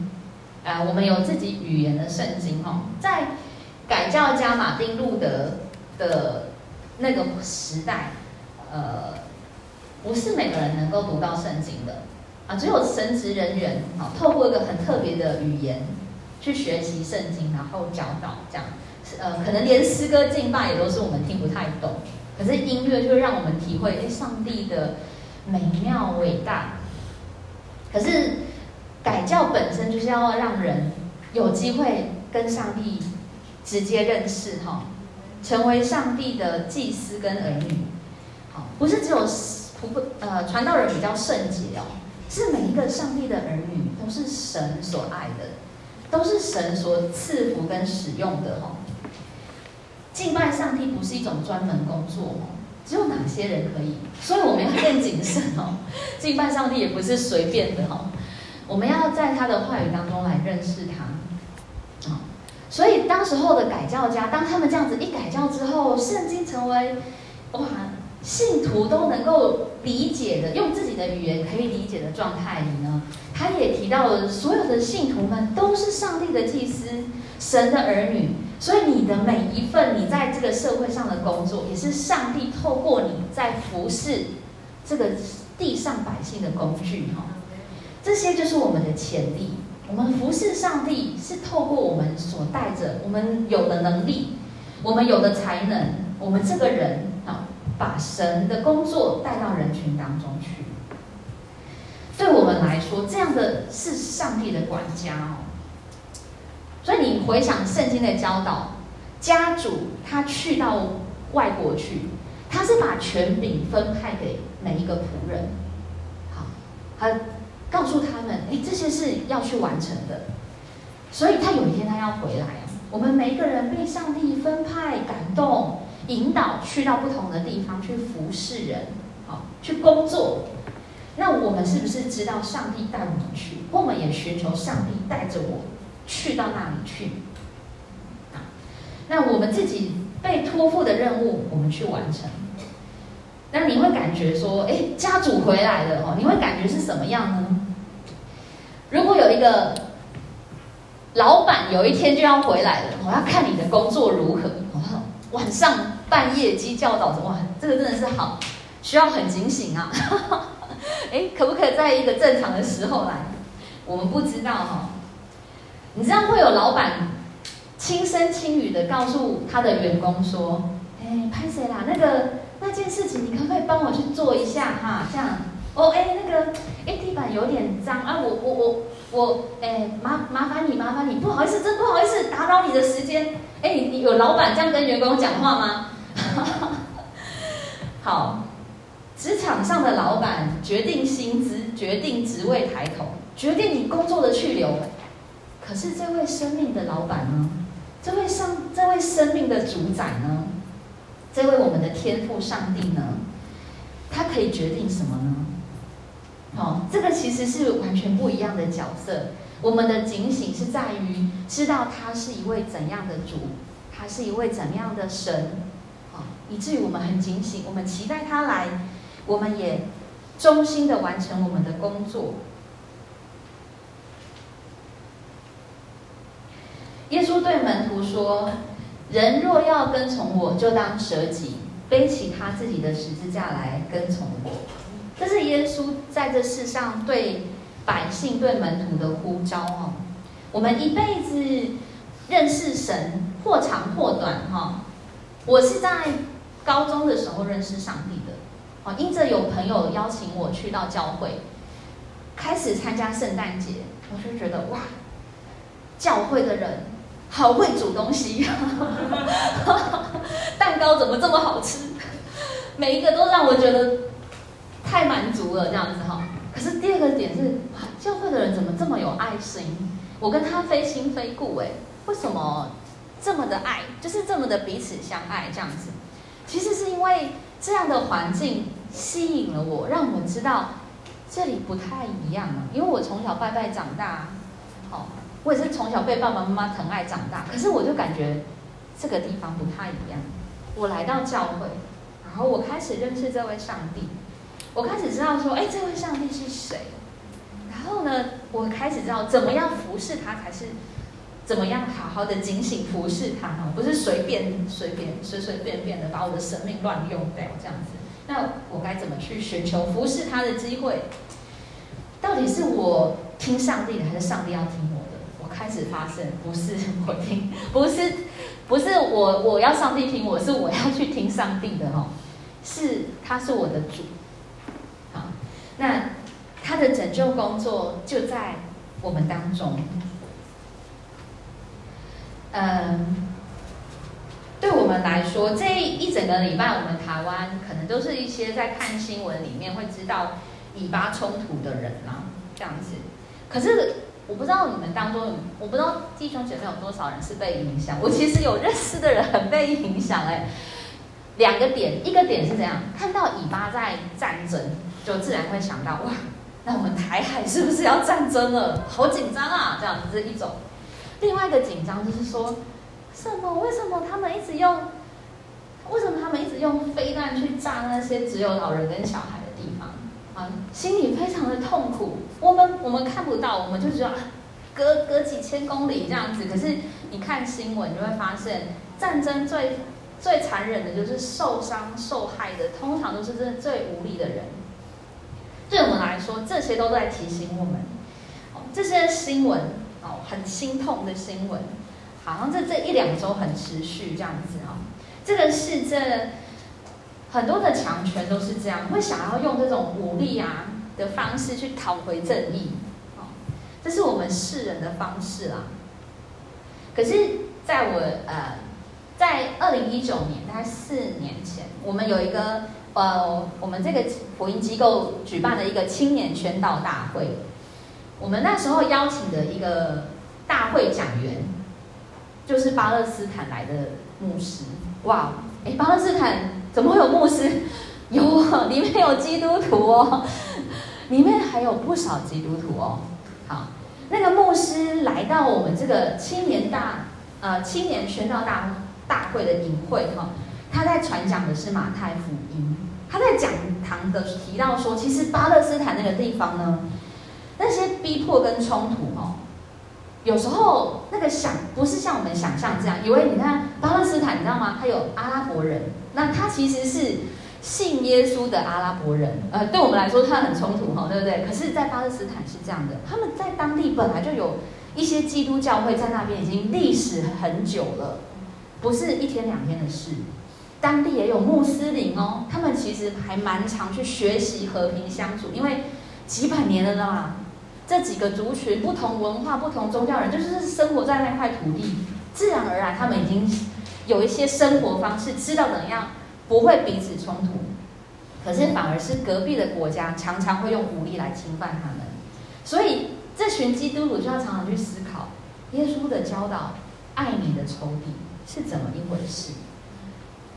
啊，我们有自己语言的圣经，哈，在改教家马丁路德的那个时代，呃。不是每个人能够读到圣经的啊，只有神职人员啊，透过一个很特别的语言去学习圣经，然后教导这样。呃，可能连诗歌敬拜也都是我们听不太懂，可是音乐就让我们体会，哎，上帝的美妙伟大。可是改教本身就是要让人有机会跟上帝直接认识哈，成为上帝的祭司跟儿女。好，不是只有。不呃，传道人比较圣洁哦，是每一个上帝的儿女都是神所爱的，都是神所赐福跟使用的哦。敬拜上帝不是一种专门工作哦，只有哪些人可以？所以我们要更谨慎哦。敬拜上帝也不是随便的哦，我们要在他的话语当中来认识他。啊，所以当时候的改教家，当他们这样子一改教之后，圣经成为哇。信徒都能够理解的，用自己的语言可以理解的状态里呢，他也提到了所有的信徒们都是上帝的祭司，神的儿女，所以你的每一份你在这个社会上的工作，也是上帝透过你在服侍这个地上百姓的工具哈。这些就是我们的潜力，我们服侍上帝是透过我们所带着我们有的能力，我们有的才能，我们这个人。把神的工作带到人群当中去，对我们来说，这样的是上帝的管家哦。所以你回想圣经的教导，家主他去到外国去，他是把权柄分派给每一个仆人，好，他告诉他们，哎，这些是要去完成的。所以他有一天他要回来，我们每一个人被上帝分派感动。引导去到不同的地方去服侍人，好，去工作。那我们是不是知道上帝带我们去？我们也寻求上帝带着我去到那里去。那我们自己被托付的任务，我们去完成。那你会感觉说，哎，家主回来了哦，你会感觉是什么样呢？如果有一个老板有一天就要回来了，我要看你的工作如何。晚上半夜鸡叫早晨，哇，这个真的是好，需要很警醒啊！哎，可不可以在一个正常的时候来？我们不知道哈。你知道会有老板轻声轻语的告诉他的员工说：“哎，拍谁啦？那个那件事情，你可不可以帮我去做一下哈？这样哦，哎，那个哎，地板有点脏啊，我我我我哎麻麻烦你麻烦你，不好意思，真不好意思打扰你的时间。哎，你有老板这样跟员工讲话吗？好，职场上的老板决定薪资，决定职位抬头，决定你工作的去留。可是这位生命的老板呢？这位上这位生命的主宰呢？这位我们的天赋上帝呢？他可以决定什么呢？哦，这个其实是完全不一样的角色。我们的警醒是在于知道他是一位怎样的主，他是一位怎样的神，好，以至于我们很警醒，我们期待他来，我们也忠心的完成我们的工作。耶稣对门徒说：“人若要跟从我，就当舍己，背起他自己的十字架来跟从我。”这是耶稣在这世上对百姓、对门徒的呼召哦。我们一辈子认识神，或长或短哈。我是在高中的时候认识上帝的，哦，因着有朋友邀请我去到教会，开始参加圣诞节，我就觉得哇，教会的人。好会煮东西，蛋糕怎么这么好吃？每一个都让我觉得太满足了，这样子哈。可是第二个点是，哇，教会的人怎么这么有爱心？我跟他非亲非故，哎，为什么这么的爱？就是这么的彼此相爱这样子。其实是因为这样的环境吸引了我，让我知道这里不太一样了。因为我从小拜拜长大，好。我也是从小被爸爸妈妈疼爱长大，可是我就感觉这个地方不太一样。我来到教会，然后我开始认识这位上帝，我开始知道说，哎，这位上帝是谁？然后呢，我开始知道怎么样服侍他才是怎么样好好的警醒服侍他哈，不是随便随便随随便便的把我的生命乱用掉这样子。那我该怎么去寻求服侍他的机会？到底是我听上帝的，还是上帝要听我的？我？开始发生，不是我听，不是，不是我我要上帝听我，是我要去听上帝的哦，是他是我的主，那他的拯救工作就在我们当中，嗯，对我们来说，这一整个礼拜，我们台湾可能都是一些在看新闻里面会知道以巴冲突的人啦，这样子，可是。我不知道你们当中，我不知道弟兄姐妹有多少人是被影响。我其实有认识的人很被影响哎。两个点，一个点是这样，看到以巴在战争，就自然会想到哇，那我们台海是不是要战争了？好紧张啊，这样子是一种。另外一个紧张就是说，什么？为什么他们一直用？为什么他们一直用飞弹去炸那些只有老人跟小孩的地方？啊，心里非常的痛苦。我们我们看不到，我们就觉得隔隔几千公里这样子。可是你看新闻，你就会发现，战争最最残忍的就是受伤受害的，通常都是真的最无力的人。对我们来说，这些都在提醒我们，哦，这些新闻哦，很心痛的新闻，好像这这一两周很持续这样子哈。这个是这。很多的强权都是这样，会想要用这种武力啊的方式去讨回正义，哦，这是我们世人的方式啦。可是，在我呃，在二零一九年，大概四年前，我们有一个呃，我们这个福音机构举办了一个青年宣道大会，我们那时候邀请的一个大会讲员，就是巴勒斯坦来的牧师。哇，哎，巴勒斯坦。怎么会有牧师？有，里面有基督徒哦，里面还有不少基督徒哦。好，那个牧师来到我们这个青年大呃青年宣道大大会的营会哈，他在传讲的是马太福音。他在讲堂的提到说，其实巴勒斯坦那个地方呢，那些逼迫跟冲突哦，有时候那个想不是像我们想象这样，以为你看巴勒斯坦，你知道吗？他有阿拉伯人。那他其实是信耶稣的阿拉伯人，呃，对我们来说他很冲突哈，对不对？可是，在巴勒斯坦是这样的，他们在当地本来就有一些基督教会在那边已经历史很久了，不是一天两天的事。当地也有穆斯林哦，他们其实还蛮常去学习和平相处，因为几百年了啦，这几个族群、不同文化、不同宗教人，就是生活在那块土地，自然而然他们已经有一些生活方式，知道怎样不会彼此冲突。可是反而是隔壁的国家常常会用武力来侵犯他们，所以这群基督徒就要常常去思考，耶稣的教导，爱你的仇敌是怎么一回事？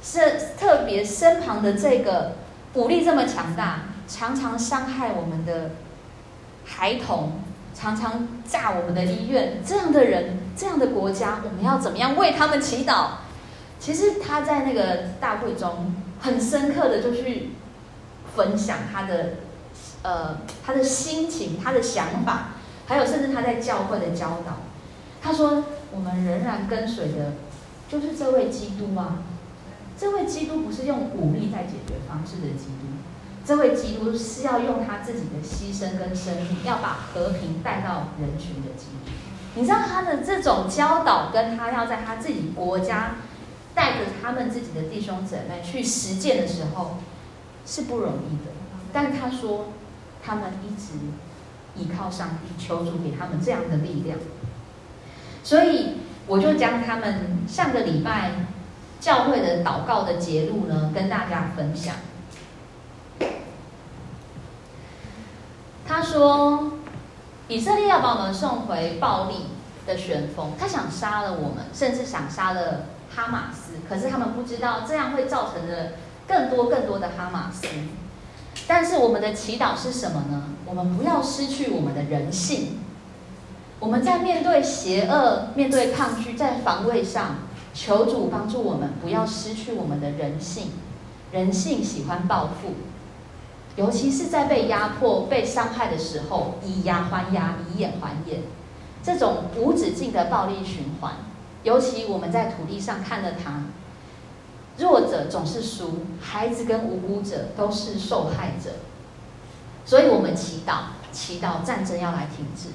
是特别身旁的这个武力这么强大，常常伤害我们的孩童，常常炸我们的医院，这样的人，这样的国家，我们要怎么样为他们祈祷？其实他在那个大会中很深刻的就去。分享他的，呃，他的心情，他的想法，还有甚至他在教会的教导。他说：“我们仍然跟随的，就是这位基督啊。这位基督不是用武力在解决方式的基督，这位基督是要用他自己的牺牲跟生命，要把和平带到人群的基督。你知道他的这种教导，跟他要在他自己国家带着他们自己的弟兄姊妹去实践的时候。”是不容易的，但他说，他们一直依靠上帝，求主给他们这样的力量。所以我就将他们上个礼拜教会的祷告的节录呢，跟大家分享。他说，以色列要把我们送回暴力的旋风，他想杀了我们，甚至想杀了哈马斯，可是他们不知道这样会造成的。更多更多的哈马斯，但是我们的祈祷是什么呢？我们不要失去我们的人性。我们在面对邪恶、面对抗拒，在防卫上，求主帮助我们，不要失去我们的人性。人性喜欢报复，尤其是在被压迫、被伤害的时候，以牙还牙，以眼还眼，这种无止境的暴力循环。尤其我们在土地上看了它。弱者总是输，孩子跟无辜者都是受害者，所以我们祈祷，祈祷战争要来停止。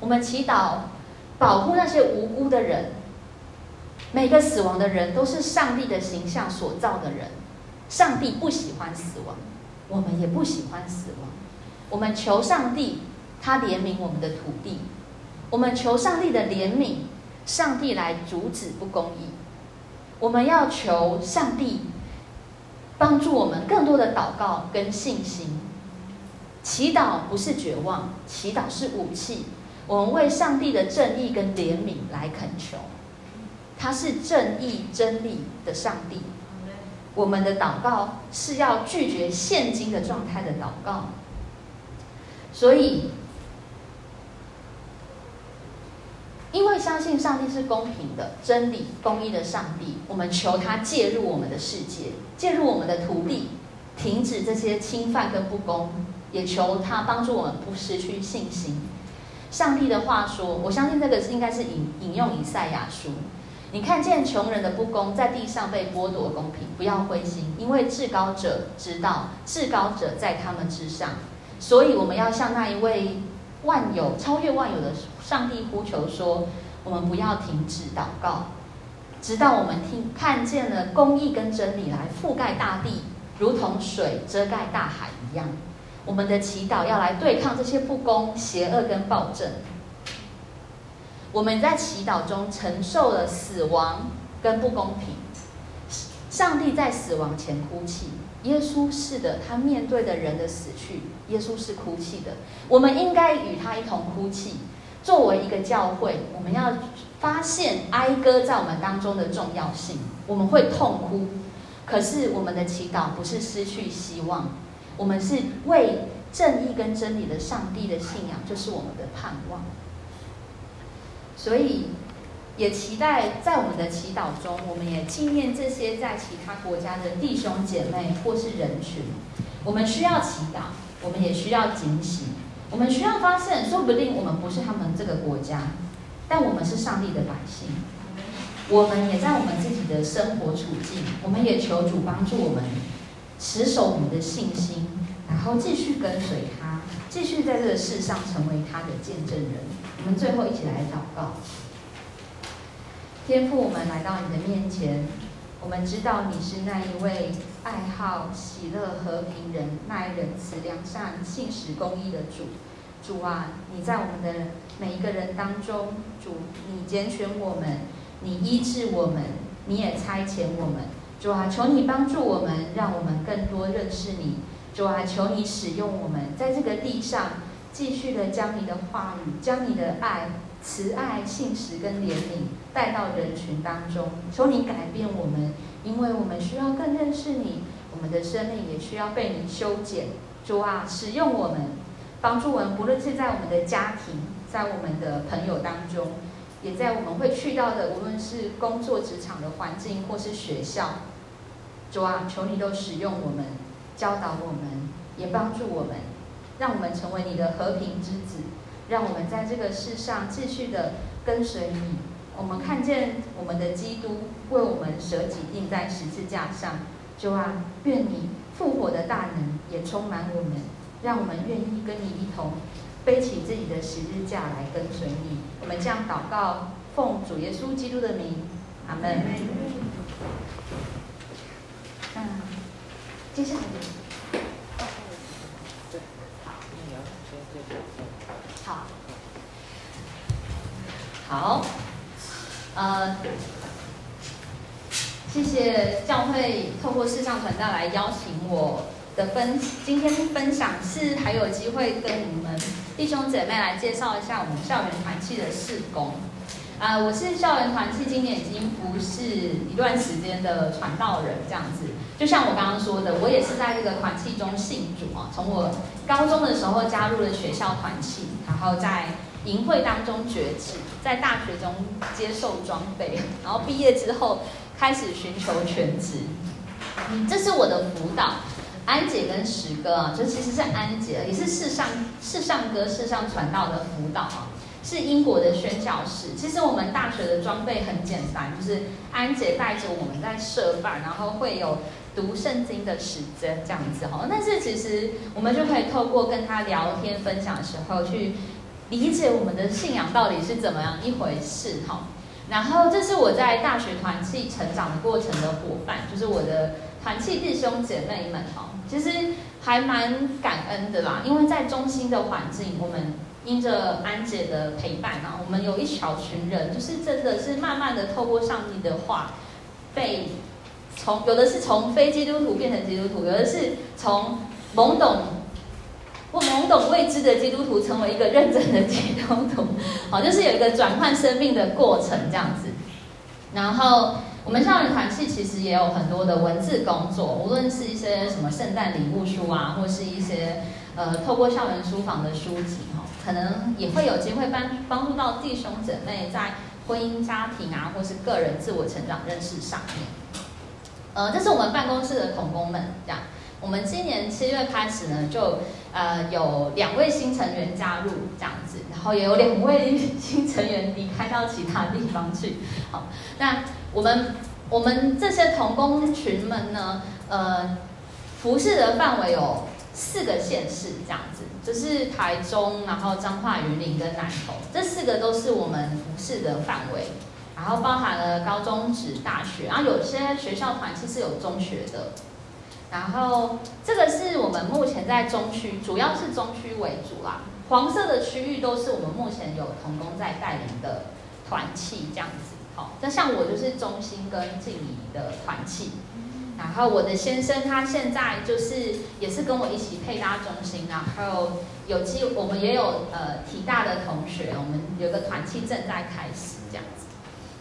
我们祈祷保护那些无辜的人。每个死亡的人都是上帝的形象所造的人，上帝不喜欢死亡，我们也不喜欢死亡。我们求上帝，他怜悯我们的土地。我们求上帝的怜悯，上帝来阻止不公义。我们要求上帝帮助我们更多的祷告跟信心，祈祷不是绝望，祈祷是武器。我们为上帝的正义跟怜悯来恳求，他是正义真理的上帝。我们的祷告是要拒绝现今的状态的祷告，所以。因为相信上帝是公平的、真理、公义的上帝，我们求他介入我们的世界，介入我们的土地，停止这些侵犯跟不公，也求他帮助我们不失去信心。上帝的话说，我相信这个是应该是引引用以赛亚书。你看见穷人的不公在地上被剥夺公平，不要灰心，因为至高者知道，至高者在他们之上，所以我们要向那一位万有、超越万有的。上帝呼求说：“我们不要停止祷告，直到我们听看见了公义跟真理来覆盖大地，如同水遮盖大海一样。我们的祈祷要来对抗这些不公、邪恶跟暴政。我们在祈祷中承受了死亡跟不公平。上帝在死亡前哭泣，耶稣是的，他面对的人的死去，耶稣是哭泣的。我们应该与他一同哭泣。”作为一个教会，我们要发现哀歌在我们当中的重要性。我们会痛哭，可是我们的祈祷不是失去希望，我们是为正义跟真理的上帝的信仰，就是我们的盼望。所以，也期待在我们的祈祷中，我们也纪念这些在其他国家的弟兄姐妹或是人群。我们需要祈祷，我们也需要警醒。我们需要发现，说不定我们不是他们这个国家，但我们是上帝的百姓。我们也在我们自己的生活处境，我们也求主帮助我们持守我们的信心，然后继续跟随他，继续在这个世上成为他的见证人。我们最后一起来祷告，天父，我们来到你的面前，我们知道你是那一位。爱好喜乐和平人，耐人慈良善信实公义的主，主啊，你在我们的每一个人当中，主你拣选我们，你医治我们，你也差遣我们。主啊，求你帮助我们，让我们更多认识你。主啊，求你使用我们，在这个地上继续的将你的话语、将你的爱、慈爱、信实跟怜悯带到人群当中。求你改变我们，因为我们需要更认识你，我们的生命也需要被你修剪。主啊，使用我们，帮助我们，不论是在我们的家庭，在我们的朋友当中，也在我们会去到的，无论是工作职场的环境或是学校。主啊，求你都使用我们，教导我们，也帮助我们，让我们成为你的和平之子，让我们在这个世上继续的跟随你。我们看见我们的基督为我们舍己钉在十字架上。主啊，愿你复活的大能也充满我们，让我们愿意跟你一同背起自己的十字架来跟随你。我们这样祷告，奉主耶稣基督的名，阿门。嗯，接下来好，好，呃，谢谢教会透过视像传道来邀请我的分，今天分享是还有机会跟你们弟兄姐妹来介绍一下我们校园团契的事工。啊、我是校园团契，今年已经不是一段时间的传道人，这样子。就像我刚刚说的，我也是在这个团契中信主啊。从我高中的时候加入了学校团契，然后在营会当中决志，在大学中接受装备，然后毕业之后开始寻求全职。嗯，这是我的辅导，安姐跟石哥啊，就其实是安姐，也是世上世上歌世上传道的辅导啊。是英国的宣教士。其实我们大学的装备很简单，就是安姐带着我们在社办，然后会有读圣经的时间这样子哈。但是其实我们就可以透过跟他聊天分享的时候，去理解我们的信仰到底是怎么样一回事哈。然后这是我在大学团契成长的过程的伙伴，就是我的团契弟兄姐妹们哈。其实还蛮感恩的啦，因为在中心的环境，我们。因着安姐的陪伴啊，我们有一小群人，就是真的是慢慢的透过上帝的话，被从有的是从非基督徒变成基督徒，有的是从懵懂或懵懂未知的基督徒成为一个认真的基督徒，好，就是有一个转换生命的过程这样子。然后我们校园团契其实也有很多的文字工作，无论是一些什么圣诞礼物书啊，或是一些呃透过校园书房的书籍哈。可能也会有机会帮帮助到弟兄姐妹在婚姻家庭啊，或是个人自我成长认识上面。呃，这是我们办公室的同工们，这样。我们今年七月开始呢，就呃有两位新成员加入这样子，然后也有两位新成员离开到其他地方去。好，那我们我们这些同工群们呢，呃，服侍的范围有四个县市这样。就是台中，然后彰化、云林跟南投，这四个都是我们服侍的范围，然后包含了高中职、大学，然后有些学校团契是有中学的，然后这个是我们目前在中区，主要是中区为主啦，黄色的区域都是我们目前有同工在带领的团契这样子。好，那像我就是中心跟静宜的团契。然后我的先生他现在就是也是跟我一起配搭中心，然后有机我们也有呃体大的同学，我们有个团契正在开始这样子，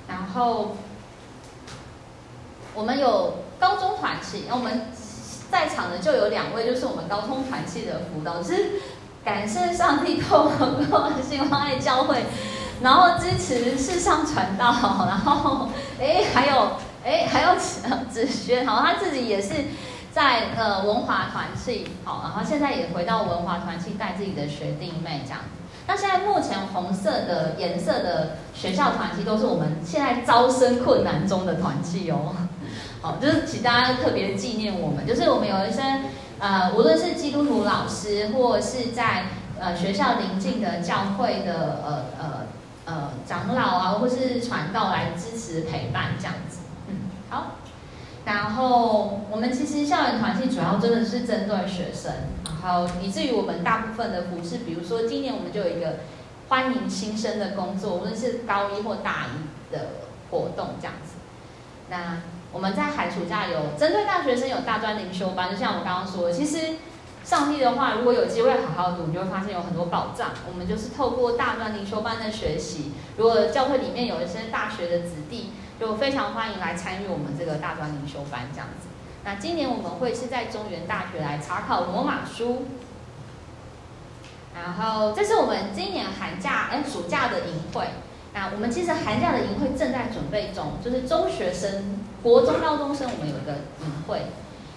然后我们有高中团契，那我们在场的就有两位就是我们高中团契的辅导师，感谢上帝透过新光爱教会，然后支持世上传道，然后哎还有。哎，还有子子轩，好，他自己也是在呃文华团契，好，然后现在也回到文华团契带自己的学弟妹这样。那现在目前红色的颜色的学校团契都是我们现在招生困难中的团契哦，好，就是请大家特别纪念我们，就是我们有一些呃，无论是基督徒老师，或是在呃学校邻近的教会的呃呃呃长老啊，或是传道来支持陪伴这样子。好，然后我们其实校园团契主要真的是针对学生，然后以至于我们大部分的服饰，比如说今年我们就有一个欢迎新生的工作，无论是高一或大一的活动这样子。那我们在寒暑假有针对大学生有大专灵修班，就像我刚刚说的，其实上帝的话，如果有机会好好读，你就会发现有很多宝藏。我们就是透过大专灵修班的学习，如果教会里面有一些大学的子弟，就非常欢迎来参与我们这个大专灵修班这样子。那今年我们会是在中原大学来查考罗马书，然后这是我们今年寒假哎暑假的营会。那我们其实寒假的营会正在准备中，就是中学生、国中高中生，我们有一个营会。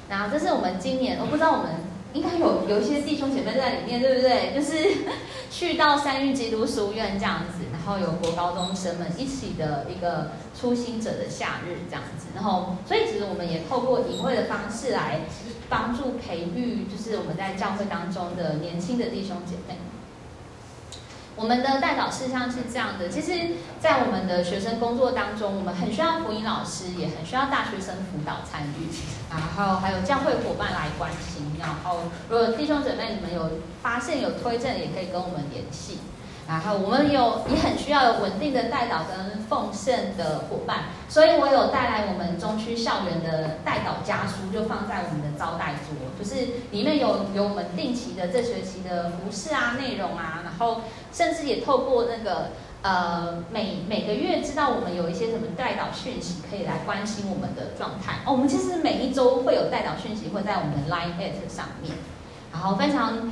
然后这是我们今年，我不知道我们。应该有有一些弟兄姐妹在里面，对不对？就是 去到三育基督书院这样子，然后有国高中生们一起的一个初心者的夏日这样子，然后所以其实我们也透过营会的方式来帮助培育，就是我们在教会当中的年轻的弟兄姐妹。我们的代导事项是这样的，其实，在我们的学生工作当中，我们很需要福音老师，也很需要大学生辅导参与，然后还有教会伙伴来关心。然后，如果弟兄姊妹你们有发现有推荐，也可以跟我们联系。然后，我们有也很需要有稳定的代祷跟奉献的伙伴，所以我有带来我们中区校园的代祷家书，就放在我们的招待桌，就是里面有有我们定期的这学期的服饰啊内容啊，然后。甚至也透过那个呃每每个月知道我们有一些什么代祷讯息，可以来关心我们的状态哦。我们其实每一周会有代祷讯息会在我们的 Line at 上面，然后非常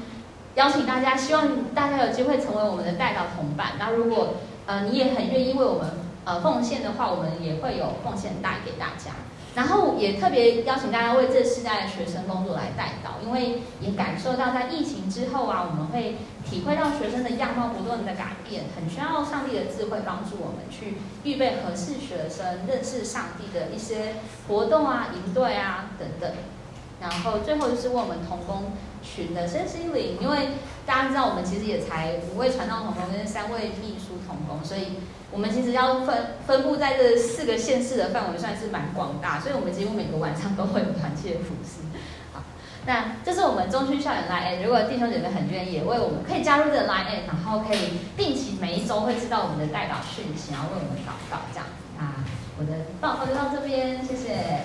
邀请大家，希望大家有机会成为我们的代祷同伴。那如果呃你也很愿意为我们呃奉献的话，我们也会有奉献袋给大家。然后也特别邀请大家为这世代的学生工作来代祷，因为也感受到在疫情之后啊，我们会体会到学生的样貌不断的改变，很需要上帝的智慧帮助我们去预备合适学生认识上帝的一些活动啊、营队啊等等。然后最后就是为我们同工群的身心灵，因为大家知道我们其实也才五位传道同工跟三位秘书同工，所以。我们其实要分分布在这四个县市的范围算是蛮广大，所以我们几乎每个晚上都会有团契的服事。好，那这是我们中区校园 Line，如果弟兄姐妹很愿意，为我们可以加入这个 Line，然后可以定期每一周会知道我们的代祷讯息，然后为我们祷告这样。啊，我的报告就到这边，谢谢。